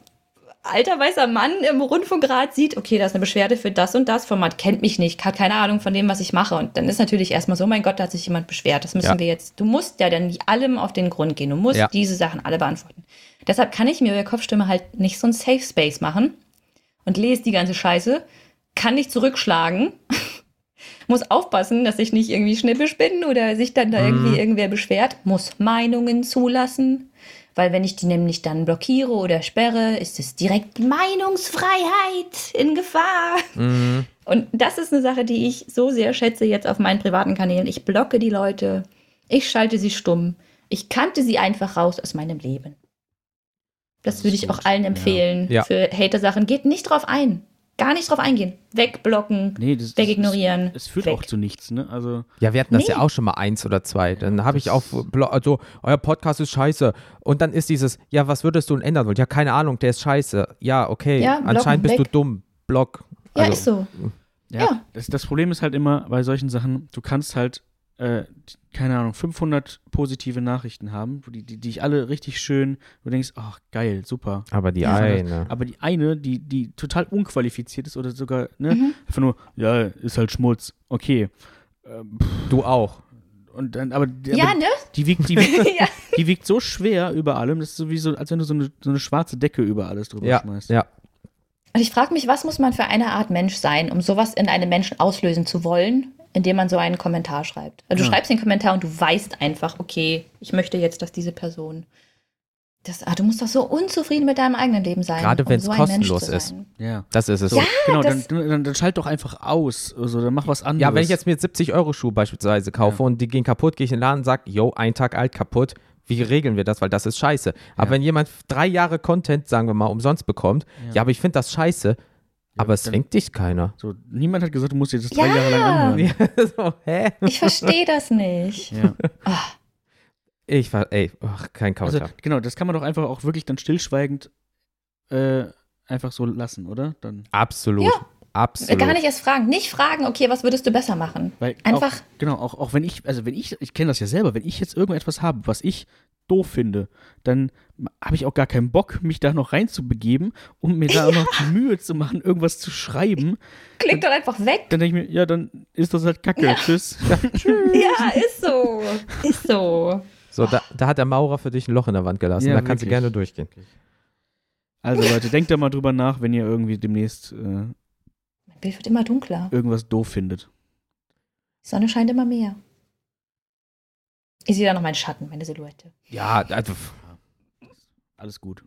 alter weißer Mann im Rundfunkrat sieht, okay, da ist eine Beschwerde für das und das Format, kennt mich nicht, hat keine Ahnung von dem, was ich mache. Und dann ist natürlich erstmal so, mein Gott, da hat sich jemand beschwert. Das müssen Ja. wir jetzt, du musst ja dann allem auf den Grund gehen. Du musst Ja. diese Sachen alle beantworten. Deshalb kann ich mir über Kopfstimme halt nicht so ein Safe Space machen und lese die ganze Scheiße, kann nicht zurückschlagen, muss aufpassen, dass ich nicht irgendwie schnippisch bin oder sich dann da Mhm. irgendwie irgendwer beschwert, muss Meinungen zulassen, weil wenn ich die nämlich dann blockiere oder sperre, ist es direkt Meinungsfreiheit in Gefahr. Mhm. Und das ist eine Sache, die ich so sehr schätze jetzt auf meinen privaten Kanälen. Ich blocke die Leute, ich schalte sie stumm, ich kannte sie einfach raus aus meinem Leben. Das, Das würde ich auch gut. allen Ja. empfehlen Ja. für Hater-Sachen. Geht nicht drauf ein. Gar nicht drauf eingehen. Wegblocken, Nee, das, wegignorieren. Es, es führt weg. auch zu nichts, ne? Also, Ja, wir hatten das Nee. ja auch schon mal eins oder zwei. Dann habe ich auch, also, euer Podcast ist scheiße. Und dann ist dieses, ja, was würdest du denn ändern wollen? Ja, keine Ahnung, der ist scheiße. Ja, okay. Ja, blocken, Anscheinend bist weg. du dumm. Block. Ja, Also, ist so. ja. Ja. Das, das Problem ist halt immer bei solchen Sachen, du kannst halt, äh, keine Ahnung, 500 positive Nachrichten haben, die, die, die ich alle richtig schön, wo du denkst, ach, geil, super. Aber die Ja. eine. Aber die eine, die, die total unqualifiziert ist oder sogar, ne, Mhm. einfach nur, ja, ist halt Schmutz, okay. Ähm, Du auch. und dann, aber, die- Ja, aber ne? die wiegt, die wiegt, ja. die wiegt so schwer über allem, das ist sowieso, als wenn du so eine, so eine schwarze Decke über alles drüber Ja, schmeißt. ja. Und ich frage mich, was muss man für eine Art Mensch sein, um sowas in einem Menschen auslösen zu wollen, indem man so einen Kommentar schreibt? Also du Ja. schreibst den Kommentar und du weißt einfach, okay, ich möchte jetzt, dass diese Person. Das, ah, du musst doch so unzufrieden mit deinem eigenen Leben sein. Gerade um wenn's so ein Mensch kostenlos ist. Ja. Das ist es. So, genau, das- dann, dann, dann schalt doch einfach aus. Also, dann mach was anderes. Ja, wenn ich jetzt mir 70 Euro Schuhe beispielsweise kaufe Ja. und die gehen kaputt, gehe ich in den Laden und sage, yo, ein Tag alt kaputt. Wie regeln wir das? Weil das ist scheiße. Aber Ja. wenn jemand drei Jahre Content, sagen wir mal, umsonst bekommt, ja, Ja. aber ich finde das scheiße, aber es zwingt dich keiner. So, niemand hat gesagt, du musst dir das drei Ja. Jahre lang anhören. so, hä? Ich verstehe das nicht. Ja. Ah, Ich war, ey, ach, kein Also, Counter. genau, das kann man doch einfach auch wirklich dann stillschweigend äh, einfach so lassen, oder? Dann, Absolut. Ja. Absolut. Gar nicht erst fragen. Nicht fragen, okay, was würdest du besser machen? weil Einfach- Auch, genau, auch, auch wenn ich, also wenn ich, ich kenne das ja selber, wenn ich jetzt irgendetwas habe, was ich doof finde, dann habe ich auch gar keinen Bock, mich da noch reinzubegeben, um mir da auch noch die Mühe zu machen, irgendwas zu schreiben. Klick doch einfach weg. Dann denke ich mir, ja, dann ist das halt Kacke. Ja. Tschüss. Ja, ist so. Ist so. So, da, da hat der Maurer für dich ein Loch in der Wand gelassen. Ja, da kannst du gerne durchgehen. Also Leute, denkt da mal drüber nach, wenn ihr irgendwie demnächst äh, Mein Bild wird immer dunkler. irgendwas doof findet. Die Sonne scheint immer mehr. Ich sehe da noch meinen Schatten, meine Silhouette. Ja, also, Alles gut.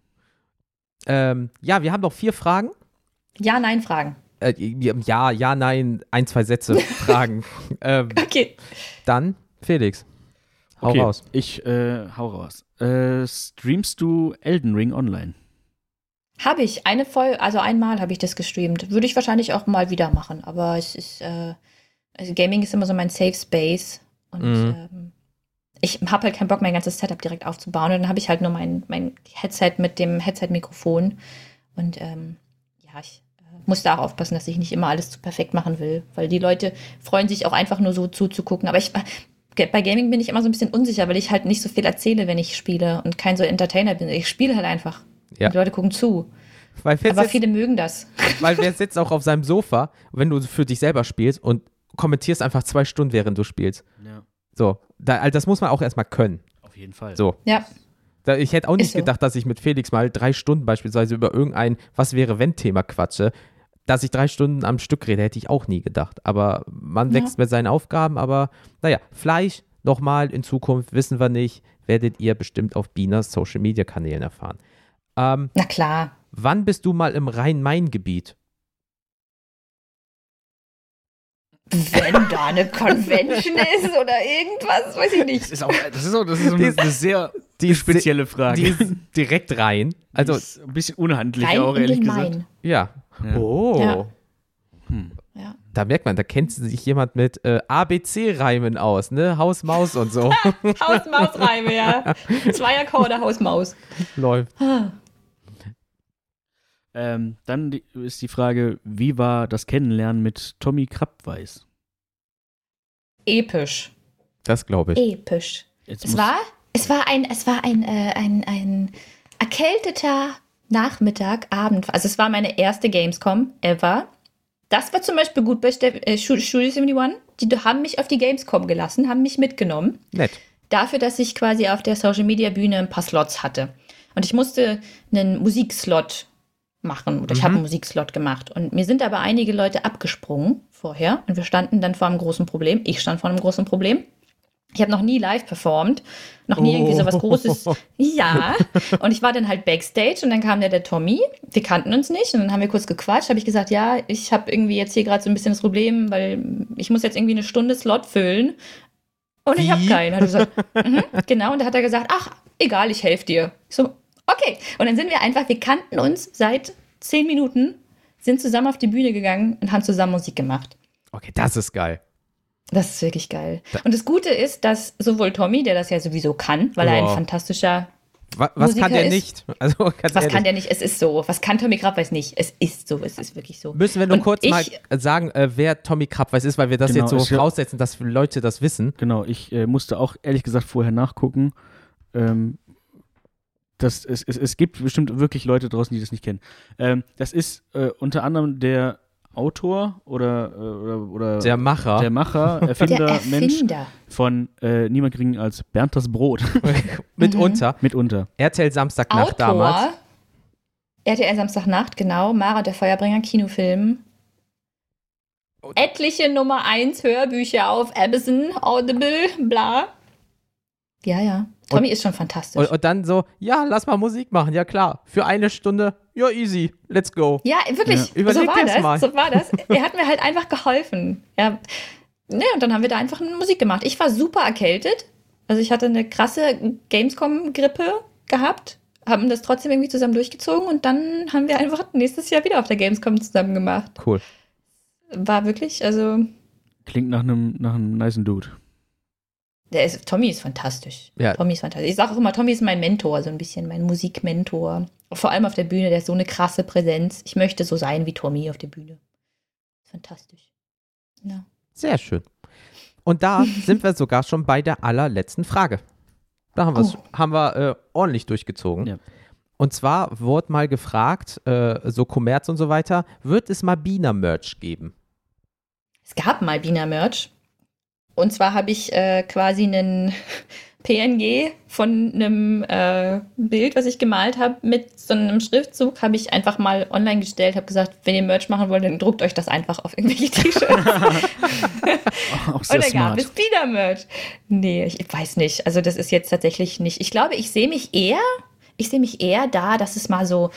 ähm, ja, wir haben noch vier Fragen. Ja, nein, Fragen. Äh, ja, ja, nein, ein, zwei Sätze Fragen. ähm, Okay. dann, Felix, Hau okay, raus. ich äh, hau raus. Äh, streamst du Elden Ring online? Habe ich eine Folge, also einmal habe ich das gestreamt. Würde ich wahrscheinlich auch mal wieder machen, aber es ist, äh, also Gaming ist immer so mein Safe Space und Mhm. ähm, ich habe halt keinen Bock, mein ganzes Setup direkt aufzubauen. Und dann habe ich halt nur mein, mein Headset mit dem Headset-Mikrofon. Und ähm, ja, ich äh, muss da auch aufpassen, dass ich nicht immer alles zu perfekt machen will, weil die Leute freuen sich auch einfach nur so zuzugucken. Aber ich, äh, bei Gaming bin ich immer so ein bisschen unsicher, weil ich halt nicht so viel erzähle, wenn ich spiele und kein so Entertainer bin. Ich spiele halt einfach. Ja. Die Leute gucken zu. Weil Aber sitzt, viele mögen das. weil wer sitzt auch auf seinem Sofa, wenn du für dich selber spielst und kommentierst einfach zwei Stunden, während du spielst. Ja. So, da, also das muss man auch erstmal können. Auf jeden Fall. So. Ja. Da, ich hätte auch nicht so. gedacht, dass ich mit Felix mal drei Stunden beispielsweise über irgendein Was wäre wenn Thema quatsche. Dass ich drei Stunden am Stück rede, hätte ich auch nie gedacht. Aber man Ja. wächst mit seinen Aufgaben. Aber naja, Fleisch nochmal in Zukunft, wissen wir nicht, werdet ihr bestimmt auf Bieners Social Media Kanälen erfahren. Ähm, Na klar. wann bist du mal im Rhein-Main-Gebiet? Wenn da eine Convention ist oder irgendwas, weiß ich Das nicht. ist auch, das ist auch, das ist so eine, eine sehr Die spezielle Frage. Die ist direkt rein. Also, Die ist ein bisschen unhandlich Rein auch, in ehrlich den gesagt. Main. ja. Ja. Oh. Ja. Hm. Ja. Da merkt man, da kennt sich jemand mit äh, ABC-Reimen aus, ne? Haus, Maus und so. Haus-Maus-Reime, ja. Zweier-Akkorde, Haus-Maus. Läuft. Ähm, dann die, ist die Frage, wie war das Kennenlernen mit Tommy Krabweis? Episch. Das glaube ich. Episch. Jetzt Es war, es war ein, es war ein, äh, ein, ein erkälteter Nachmittag, Abend. Also es war meine erste Gamescom ever. Das war zum Beispiel gut bei Steff, äh, Stu- Studio 71. Die haben mich auf die Gamescom gelassen, haben mich mitgenommen. Nett. Dafür, dass ich quasi auf der Social Media Bühne ein paar Slots hatte. Und ich musste einen Musikslot machen. Oder ich habe einen Musikslot gemacht. Und mir sind aber einige Leute abgesprungen vorher. Und wir standen dann vor einem großen Problem. Ich stand vor einem großen Problem. Ich habe noch nie live performt, noch nie irgendwie so was Großes. Ja. Und ich war dann halt backstage und dann kam der, der Tommy. Wir kannten uns nicht und dann haben wir kurz gequatscht. Habe ich gesagt, ja, ich habe irgendwie jetzt hier gerade so ein bisschen das Problem, weil ich muss jetzt irgendwie eine Stunde Slot füllen und ich habe keinen. Hat er gesagt, mhm, genau. Und da hat er gesagt, ach, egal, ich helfe dir. Ich so, okay. Und dann sind wir einfach, wir kannten uns seit zehn Minuten, sind zusammen auf die Bühne gegangen und haben zusammen Musik gemacht. Okay, das ist geil. Das ist wirklich geil. Und das Gute ist, dass sowohl Tommy, der das ja sowieso kann, weil er ein Wow. fantastischer, Was, was Musiker kann der ist- nicht? Also ganz was ehrlich. kann der nicht? Es ist so. Was kann Tommy Krabweis nicht? Es ist so. Es ist wirklich so. Müssen wir nur Und kurz ich- mal sagen, äh, wer Tommy Krabweis ist, weil wir das Genau, jetzt so voraussetzen, dass Leute das wissen. Genau, ich äh, musste auch ehrlich gesagt vorher nachgucken. Ähm, das, es, es, es gibt bestimmt wirklich Leute draußen, die das nicht kennen. Ähm, das ist äh, unter anderem der Autor oder, äh, oder, oder Der Macher. der Macher, Erfinder, der Mensch Erfinder. von äh, niemand gering als Bernd das Brot. Mitunter. Mitunter. RTL Samstagnacht Autor. damals. RTL Samstagnacht, genau. Mara und der Feuerbringer, Kinofilm. Etliche Nummer 1 Hörbücher auf Amazon, Audible, bla. Ja, ja. Tommy ist schon fantastisch. Und, und dann so, ja, lass mal Musik machen. Ja, klar. Für eine Stunde. Ja, easy. Let's go. Ja, wirklich. Ja. Überleg so war das. mal. So war das. Er hat mir halt einfach geholfen. Ja. Ne, und dann haben wir da einfach Musik gemacht. Ich war super erkältet. Also ich hatte eine krasse Gamescom-Grippe gehabt, haben das trotzdem irgendwie zusammen durchgezogen und dann haben wir einfach nächstes Jahr wieder auf der Gamescom zusammen gemacht. Cool. War wirklich, also Klingt nach einem nach einem nicen Dude. Der ist, Tommy ist fantastisch. Ja. Tommy ist fantastisch. Ich sage auch immer, Tommy ist mein Mentor, so ein bisschen mein Musikmentor. Vor allem auf der Bühne, der ist so eine krasse Präsenz. Ich möchte so sein wie Tommy auf der Bühne. Fantastisch. Ja. Sehr schön. Und da sind wir sogar schon bei der allerletzten Frage. Da haben, Oh. haben wir äh, ordentlich durchgezogen. Ja. Und zwar wurde mal gefragt, äh, so Kommerz und so weiter, wird es mal Biener-Merch geben? Es gab mal Biener Merch. Und zwar habe ich äh, quasi einen PNG von einem äh, Bild, was ich gemalt habe, mit so einem Schriftzug, habe ich einfach mal online gestellt, habe gesagt, wenn ihr Merch machen wollt, dann druckt euch das einfach auf irgendwelche T-Shirts. Auch sehr Und dann gab es Biener Merch. Nee, ich weiß nicht. Also das ist jetzt tatsächlich nicht. Ich glaube, ich sehe mich eher, ich sehe mich eher da, dass es mal so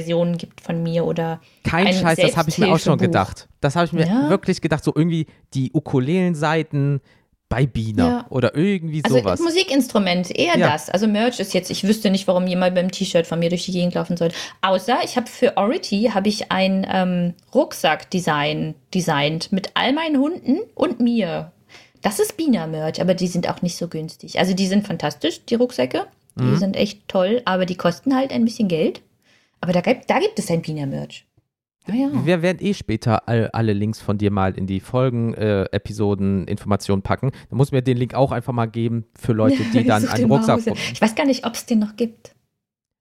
Signature-Ukulelen-Versionen gibt von mir oder Kein ein Scheiß, das habe ich mir auch schon gedacht. Das habe ich mir Ja. wirklich gedacht, so irgendwie die Ukulelen-Seiten, bei Bina Ja. oder irgendwie Also sowas. Musikinstrument, eher Ja. das. Also Merch ist jetzt, ich wüsste nicht, warum jemand beim T-Shirt von mir durch die Gegend laufen soll. Außer ich habe für Ority habe ich ein ähm, Rucksack-Design designt mit all meinen Hunden und mir. Das ist Bina-Merch, aber die sind auch nicht so günstig. Also die sind fantastisch, die Rucksäcke. Die Mhm. sind echt toll, aber die kosten halt ein bisschen Geld. Aber da gibt, da gibt es ein Bina-Merch. Ah ja. Wir werden eh später all, alle Links von dir mal in die Folgen, äh, Episoden, Informationen packen. Da muss mir den Link auch einfach mal geben für Leute, die dann einen Rucksack raus. Ich weiß gar nicht, ob es den noch gibt.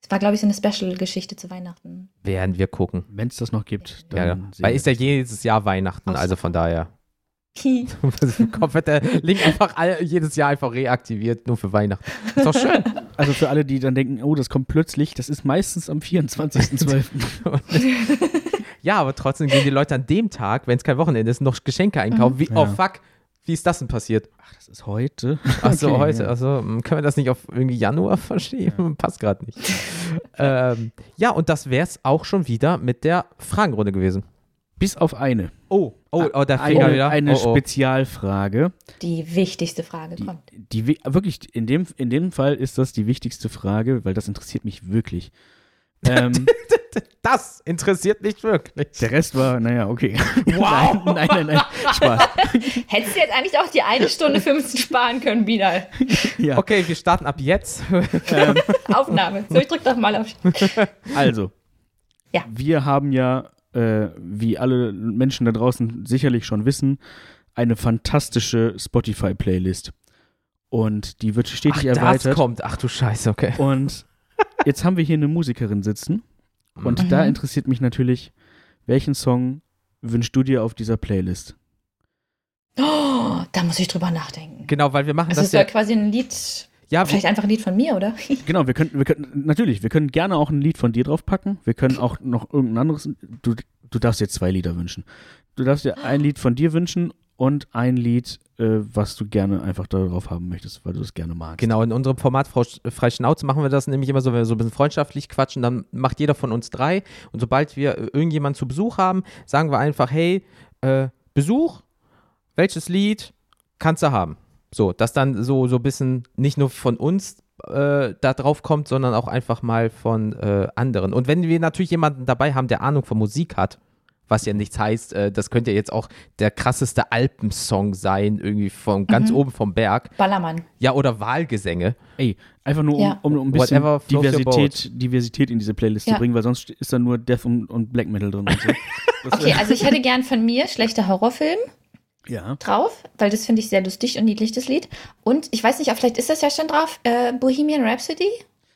Es war, glaube ich, so eine Special-Geschichte zu Weihnachten. werden wir gucken. Wenn es das noch gibt, Ja, ja. dann sehen Weil wir ist ja jedes Jahr Weihnachten, Ach so. also von daher. Kommt wird der Link einfach all, jedes Jahr einfach reaktiviert, nur für Weihnachten. Ist doch schön. Also für alle, die dann denken, oh, das kommt plötzlich, das ist meistens am 24.12. ja, aber trotzdem gehen die Leute an dem Tag, wenn es kein Wochenende ist, noch Geschenke einkaufen. Wie, oh Ja. fuck, wie ist das denn passiert? Ach, das ist heute. Achso, Okay, heute, ja. also können wir das nicht auf irgendwie Januar verschieben? Passt gerade nicht. ähm, ja, und das wäre es auch schon wieder mit der Fragenrunde gewesen. Bis auf eine. Oh, oh, oh, der eine, Finger wieder. eine oh, oh. Spezialfrage. Die wichtigste Frage Die, kommt. die wi- wirklich, in dem, in dem Fall ist das die wichtigste Frage, weil das interessiert mich wirklich. Ähm, Das interessiert mich wirklich. der Rest war, naja, okay. Wow. nein, nein, nein, nein. Spaß. Hättest du jetzt eigentlich auch die eine Stunde 15 sparen können, Bilal? Ja. Okay, wir starten ab jetzt. Aufnahme. So, ich drück doch mal auf. Also, Ja. wir haben ja, äh, wie alle Menschen da draußen sicherlich schon wissen, eine fantastische Spotify-Playlist. Und die wird stetig Ach, das erweitert. kommt. Ach du Scheiße, okay. Und jetzt haben wir hier eine Musikerin sitzen. Und da Mhm. interessiert mich natürlich, welchen Song wünschst du dir auf dieser Playlist? Oh, da muss ich drüber nachdenken. Genau, weil wir machen Also es das soll ja. quasi ein Lied, Ja, vielleicht einfach ein Lied von mir, oder? Genau, wir können, wir können, natürlich, wir können gerne auch ein Lied von dir draufpacken. Wir können auch noch irgendein anderes, du, du darfst dir zwei Lieder wünschen. Du darfst dir ein Lied von dir wünschen und ein Lied, äh, was du gerne einfach darauf haben möchtest, weil du es gerne magst. Genau, in unserem Format Frei Schnauze machen wir das nämlich immer so, wenn wir so ein bisschen freundschaftlich quatschen, dann macht jeder von uns drei und sobald wir äh, irgendjemanden zu Besuch haben, sagen wir einfach, hey, äh, Besuch, welches Lied kannst du haben? So, dass dann so, so ein bisschen nicht nur von uns äh, da drauf kommt, sondern auch einfach mal von äh, anderen. Und wenn wir natürlich jemanden dabei haben, der Ahnung von Musik hat, was ja nichts heißt, äh, das könnte ja jetzt auch der krasseste Alpensong sein, irgendwie von ganz Mhm. oben vom Berg. Ballermann. Ja, oder Wahlgesänge. Ey, einfach nur, um, Ja. um, um ein bisschen Diversität, Diversität in diese Playlist Ja. zu bringen, weil sonst ist da nur Death und, und Black Metal drin. Und so. Okay, also ich hätte gern von mir schlechter Horrorfilm ja. drauf, weil das finde ich sehr lustig und niedlich, das Lied. Und ich weiß nicht, vielleicht ist das ja schon drauf, äh, Bohemian Rhapsody?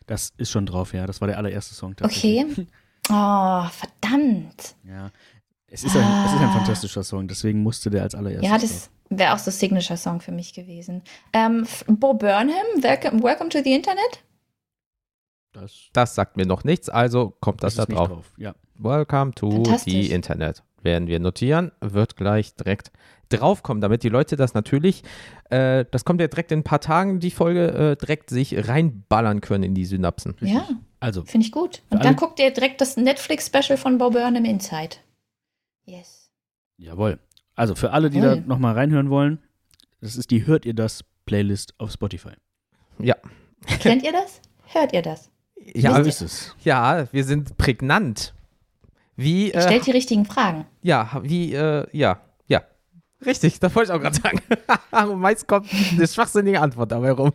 Das ist schon drauf, ja. Das war der allererste Song tatsächlich. Okay. Oh, verdammt. Ja. Es ist, ein, es ist ein Ah. fantastischer Song, deswegen musste der als allererstes Ja, das wäre auch so Signature-Song für mich gewesen. Ähm, Bo Burnham, Welcome, Welcome to the Internet. Das, Das sagt mir noch nichts, also kommt das, ist da drauf. drauf. Ja. Welcome to the Internet. Werden wir notieren, wird gleich direkt draufkommen, damit die Leute das natürlich, äh, das kommt ja direkt in ein paar Tagen, die Folge, äh, direkt sich reinballern können in die Synapsen. Ja, Also, finde ich gut. Und dann guckt ihr direkt das Netflix-Special von Bo Burnham Inside. Yes. jawohl. Also, für alle, die da Jawohl. nochmal reinhören wollen, das ist die Hört ihr das Playlist auf Spotify. Kennt ihr das? Hört ihr das? Ja, so ist es. ja, wir sind prägnant. Wie, äh, Stellt die richtigen Fragen. ja, wie, äh, ja, ja. Richtig, das wollte ich auch gerade sagen. Und meist kommt eine schwachsinnige Antwort dabei rum.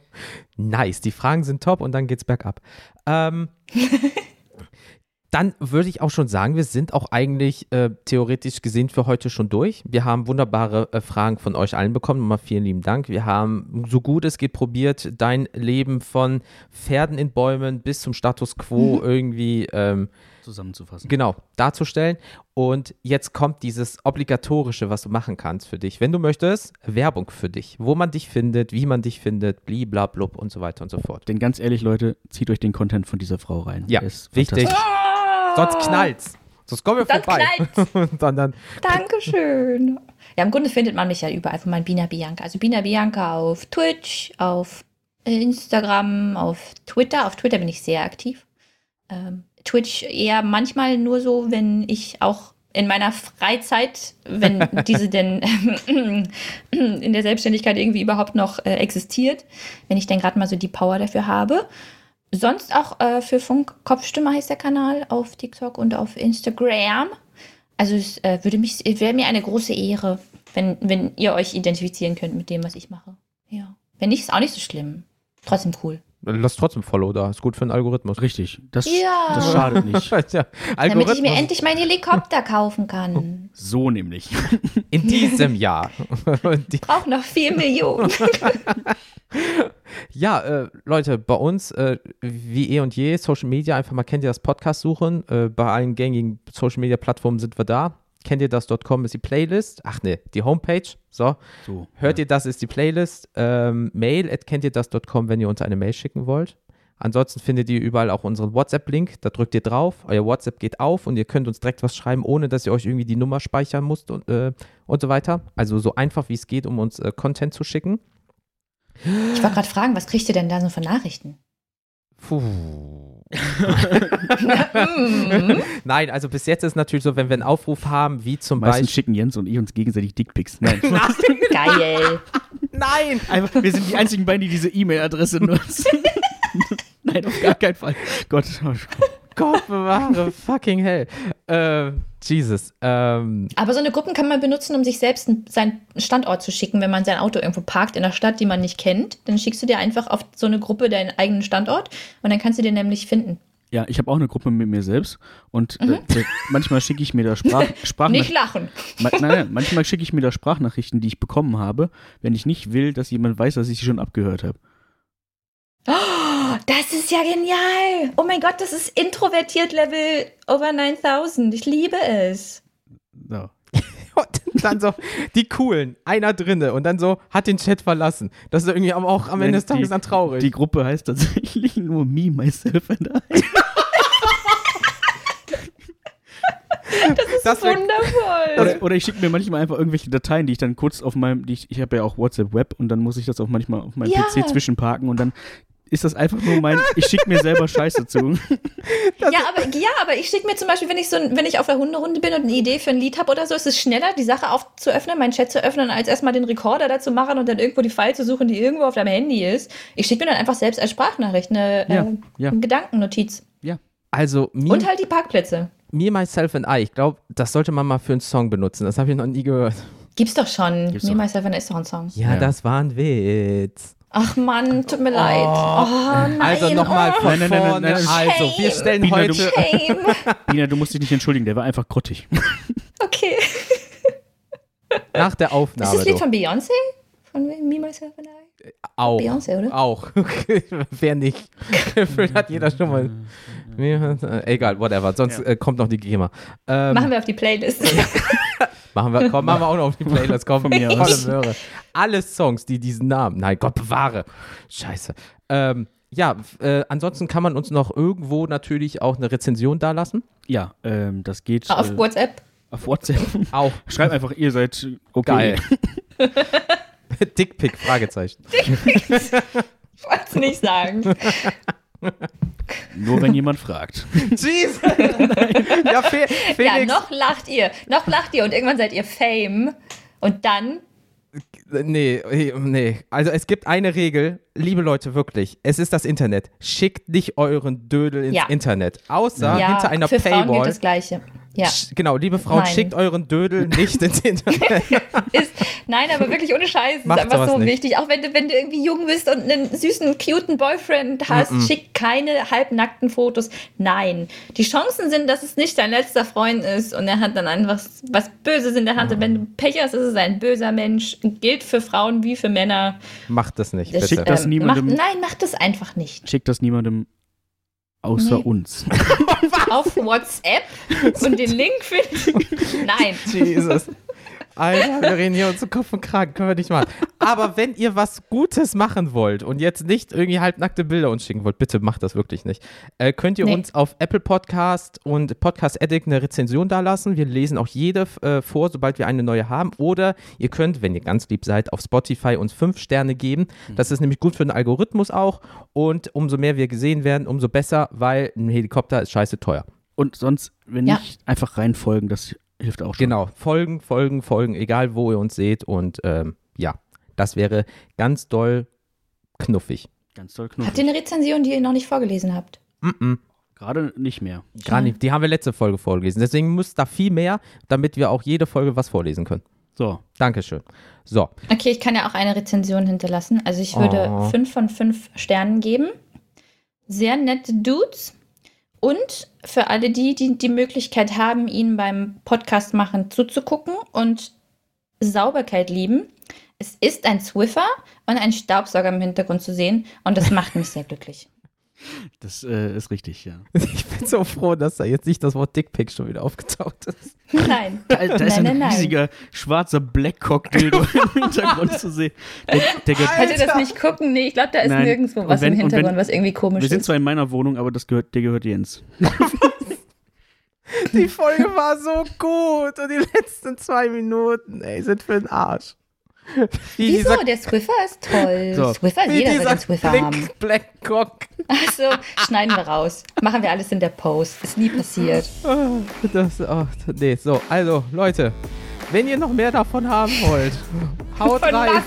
Nice, die Fragen sind top und dann geht's bergab. Ähm, dann würde ich auch schon sagen, wir sind auch eigentlich äh, theoretisch gesehen für heute schon durch. Wir haben wunderbare äh, Fragen von euch allen bekommen. Nochmal vielen lieben Dank. Wir haben so gut es geht probiert, dein Leben von Pferden in Bäumen bis zum Status quo irgendwie ähm, Zusammenzufassen. genau darzustellen. Und jetzt kommt dieses obligatorische, was du machen kannst für dich. Wenn du möchtest, Werbung für dich, wo man dich findet, wie man dich findet, bliblablub und so weiter und so fort. Denn ganz ehrlich, Leute, zieht euch den Content von dieser Frau rein. Ja, ist wichtig. fantastisch. Sonst knallt's. Sonst kommen wir Dann vorbei. Und dann, dann, Dankeschön. Ja, im Grunde findet man mich ja überall von meinem Bina Bianca. Also Bina Bianca auf Twitch, auf Instagram, auf Twitter. Auf Twitter bin ich sehr aktiv. Ähm, Twitch eher manchmal nur so, wenn ich auch in meiner Freizeit, wenn diese denn in der Selbstständigkeit irgendwie überhaupt noch äh, existiert, wenn ich denn gerade mal so die Power dafür habe. Sonst auch äh, für Funk Kopfstimme heißt der Kanal auf TikTok und auf Instagram. Also es äh, würde mich, wäre mir eine große Ehre, wenn, wenn ihr euch identifizieren könnt mit dem, was ich mache. Ja. Wenn nicht, ist auch nicht so schlimm. Trotzdem cool. Lass trotzdem Follow da. Ist gut für den Algorithmus. Richtig. Das, Ja. das schadet nicht. ja, Damit ich mir endlich meinen Helikopter kaufen kann. So nämlich. in diesem Jahr. Die, Braucht noch vier Millionen. ja, äh, Leute, bei uns, äh, wie eh und je, Social Media, einfach mal kennt ihr das Podcast suchen. Äh, bei allen gängigen Social Media Plattformen sind wir da. Kennt ihr das.com ist die Playlist. Ach ne, die Homepage. So. So. Hört ihr das ist die Playlist. Ähm, Mail at kennt ihr das.com, wenn ihr uns eine Mail schicken wollt. Ansonsten findet ihr überall auch unseren WhatsApp-Link. Da drückt ihr drauf, euer WhatsApp geht auf und ihr könnt uns direkt was schreiben, ohne dass ihr euch irgendwie die Nummer speichern müsst und, äh, und so weiter. Also so einfach wie es geht, um uns äh, Content zu schicken. Ich wollte gerade fragen, was kriegt ihr denn da so für Nachrichten? Puh. Nein, also bis jetzt ist natürlich so, wenn wir einen Aufruf haben, wie zum Meistens Beispiel. schicken Jens und ich uns gegenseitig Dickpics. Nein. Geil. Nein! Einfach, wir sind die einzigen beiden, die diese E-Mail-Adresse nutzen. Nein, auf gar keinen Fall. Gott. oh Gott bewahre, fucking hell. Ähm, Jesus. Ähm, Aber so eine Gruppen kann man benutzen, um sich selbst seinen Standort zu schicken, wenn man sein Auto irgendwo parkt in einer Stadt, die man nicht kennt. Dann schickst du dir einfach auf so eine Gruppe deinen eigenen Standort und dann kannst du den nämlich finden. Ja, ich habe auch eine Gruppe mit mir selbst und äh, äh, manchmal schicke ich mir da Sprach, Nicht Sprachnachrichten. lachen. Ma nein, nein, manchmal schicke ich mir da Sprachnachrichten, die ich bekommen habe, wenn ich nicht will, dass jemand weiß, dass ich sie schon abgehört habe. Oh, das ist ja genial. Oh mein Gott, das ist introvertiert Level over 9000. Ich liebe es. So. und dann so, die coolen, einer drinne und dann so, hat den Chat verlassen. Das ist irgendwie aber auch am Ende des Tages dann traurig. Die Gruppe heißt tatsächlich nur Me, Myself and I. das wär- Wundervoll. Oder, oder ich schicke mir manchmal einfach irgendwelche Dateien, die ich dann kurz auf meinem, die ich, ich habe ja auch WhatsApp Web und dann muss ich das auch manchmal auf meinem Ja. PC zwischenparken und dann ist das einfach nur mein, ich schicke mir selber Scheiße zu. Ja, aber, ja, aber ich schicke mir zum Beispiel, wenn ich so, wenn ich auf der Hunderunde bin und eine Idee für ein Lied habe oder so, ist es schneller, die Sache aufzuöffnen, meinen Chat zu öffnen, als erstmal den Rekorder da zu machen und dann irgendwo die File zu suchen, die irgendwo auf deinem Handy ist. Ich schicke mir dann einfach selbst als Sprachnachricht eine, Ja, äh, ja. eine Gedankennotiz. also, me, Und halt die Parkplätze. me, myself and I, ich glaube, das sollte man mal für einen Song benutzen. Das habe ich noch nie gehört. Gibt's doch schon. Gibt's Me, doch. Myself and I ist doch ein Song. Ja, Ja. das war ein Witz. Ach Mann, tut mir leid. Oh, nein. Also nochmal oh, von Nein, nein, nein, nein, nein. Also, wir stellen Bina, heute. du- Shame. Nina, du musst dich nicht entschuldigen, der war einfach grottig. Okay. Nach der Ist Aufnahme. das Lied von Beyoncé? Von Me, Myself and I? Auch. Beyoncé, oder? Auch. Wer nicht? Gefühlt hat jeder schon mal. Egal, whatever. Sonst Ja. äh, kommt noch die GEMA. Ähm, Machen wir auf die Playlist. Machen wir, komm, machen wir auch noch auf die Playlist. Komm, Von mir aus. Möhre. Alle Songs, die diesen Namen, nein, Gott bewahre. Scheiße. Ähm, ja, äh, ansonsten kann man uns noch irgendwo natürlich auch eine Rezension dalassen. Ja, ähm, das geht auf äh, WhatsApp. auf WhatsApp. Auch Schreib einfach, ihr seid okay. geil. Dickpick, Fragezeichen. Ich wollte es nicht sagen. Nur wenn jemand fragt. Jesus! ja, Fe Ja, Felix. noch lacht ihr. Noch lacht ihr und irgendwann seid ihr Fame. Und dann, Nee, nee. Also es gibt eine Regel, liebe Leute, wirklich. Es ist das Internet. Schickt nicht euren Dödel ins Ja. Internet. Außer ja, hinter einer für Frauen gilt Paywall. das Gleiche. Ja. Genau, liebe Frauen, Nein. schickt euren Dödel nicht ins Internet. Ist, nein, aber wirklich ohne Scheiß. Ist Macht einfach sowas so nicht. wichtig. Auch wenn du, wenn du irgendwie jung bist und einen süßen, cuten Boyfriend hast, schick keine halbnackten Fotos. Nein. Die Chancen sind, dass es nicht dein letzter Freund ist und er hat dann einfach was Böses in der Hand. Und wenn du Pech hast, ist es ein böser Mensch. Gilt für Frauen wie für Männer. Macht das nicht, Das, bitte. Schickt das ähm, niemandem- Macht, nein, macht das einfach nicht. Schickt das niemandem außer Nee. uns. Auf WhatsApp und den Link finden. Nein. Jesus. Alter, wir reden hier uns Kopf und Kragen, können wir nicht machen. Aber wenn ihr was Gutes machen wollt und jetzt nicht irgendwie halbnackte Bilder uns schicken wollt, bitte macht das wirklich nicht. Äh, könnt ihr Nee. uns auf Apple Podcast und Podcast Addict eine Rezension dalassen. Wir lesen auch jede äh, vor, sobald wir eine neue haben. Oder ihr könnt, wenn ihr ganz lieb seid, auf Spotify uns fünf Sterne geben. Das ist nämlich gut für den Algorithmus auch. Und umso mehr wir gesehen werden, umso besser, weil ein Helikopter ist scheiße teuer. Und sonst, wenn Ja. nicht, einfach reinfolgen, das Hilft auch schon. Genau, folgen, folgen, folgen, egal wo ihr uns seht. Und ähm, ja, das wäre ganz doll knuffig. Ganz toll Habt ihr knuffig. eine Rezension, die ihr noch nicht vorgelesen habt? Mm -mm. Gerade nicht mehr. Gar nicht. Die haben wir letzte Folge vorgelesen. Deswegen muss da viel mehr, damit wir auch jede Folge was vorlesen können. So, Dankeschön. So, Okay, ich kann ja auch eine Rezension hinterlassen. Also ich würde Oh. fünf von fünf Sternen geben. Sehr nette Dudes. Und für alle die, die die Möglichkeit haben, ihnen beim Podcast machen zuzugucken und Sauberkeit lieben. Es ist ein Swiffer und ein Staubsauger im Hintergrund zu sehen und das macht mich sehr glücklich. das äh, ist richtig, ja. ich bin so froh, dass da jetzt nicht das Wort Dickpick schon wieder aufgetaucht ist. Nein. Da, da ist nein, ein nein, nein. riesiger schwarzer Blackcock-Dildo im Hintergrund zu sehen. Der, der Könnt ihr das nicht gucken? Nee, ich glaube, da ist Nein. nirgendwo was wenn- im und wenn- Hintergrund, was irgendwie komisch wir sind ist. zwar in meiner Wohnung, aber das gehört, der gehört Jens. Die Folge war so gut und die letzten zwei Minuten, ey, sind für den Arsch. Wie Wieso? dieser, Der Swiffer ist toll. So. Swiffer, wie jeder will dieser einen Swiffer haben. Blink Blackcock. Also, schneiden wir raus. Machen wir alles in der Post. Ist nie passiert. Ah, Das, oh, nee, so, also, Leute, wenn ihr noch mehr davon haben wollt, haut Von rein.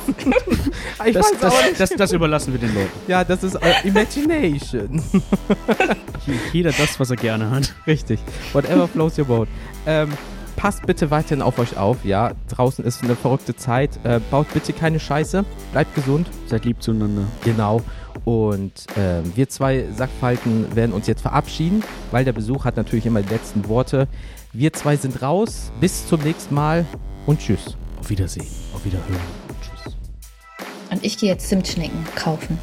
Ich Das, weiß auch das, nicht. das, das überlassen wir den Leuten. Ja, das ist äh, Imagination. Jeder das, was er gerne hat. Richtig. Whatever flows your boat. Ähm, passt bitte weiterhin auf euch auf. Ja, draußen ist eine verrückte Zeit. Äh, baut bitte keine Scheiße. Bleibt gesund. Seid lieb zueinander. Genau. Und ähm, wir zwei Sackfalten werden uns jetzt verabschieden, weil der Besuch hat natürlich immer die letzten Worte. Wir zwei sind raus. Bis zum nächsten Mal und tschüss. Auf Wiedersehen. Auf Wiederhören. Tschüss. Und ich gehe jetzt Zimtschnecken kaufen.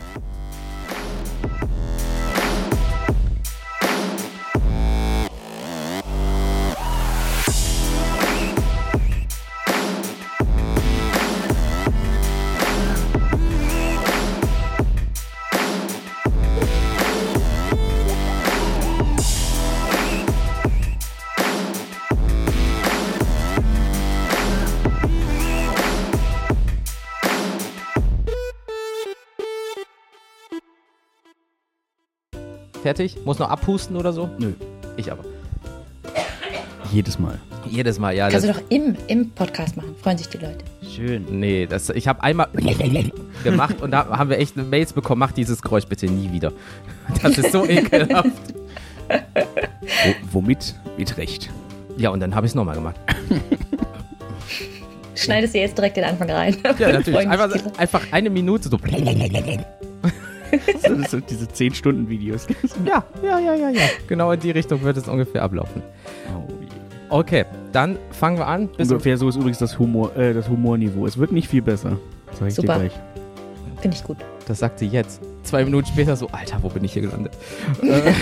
Fertig? Muss noch abhusten oder so? Nö. Ich aber. Jedes Mal. Jedes Mal, ja. Kannst du doch im, im Podcast machen. Freuen sich die Leute. Schön. nee, das, ich habe einmal gemacht und da haben wir echt Mails bekommen. Mach dieses Geräusch bitte nie wieder. Das ist so ekelhaft. Wo, womit? Mit Recht. Ja, und dann habe ich es nochmal gemacht. Schneidest du jetzt direkt den Anfang rein. Ja, natürlich. Einfach, einfach eine Minute so. Das sind diese 10-Stunden-Videos. Ja, ja, ja, ja, ja. Genau in die Richtung wird es ungefähr ablaufen. Oh, je. Okay, dann fangen wir an. Bis Ungefähr so ist übrigens das, Humor, äh, das Humorniveau. Es wird nicht viel besser. Sag ich Super. dir gleich. Finde ich gut. Das sagt sie jetzt. Zwei Minuten später so, Alter, wo bin ich hier gelandet? Äh.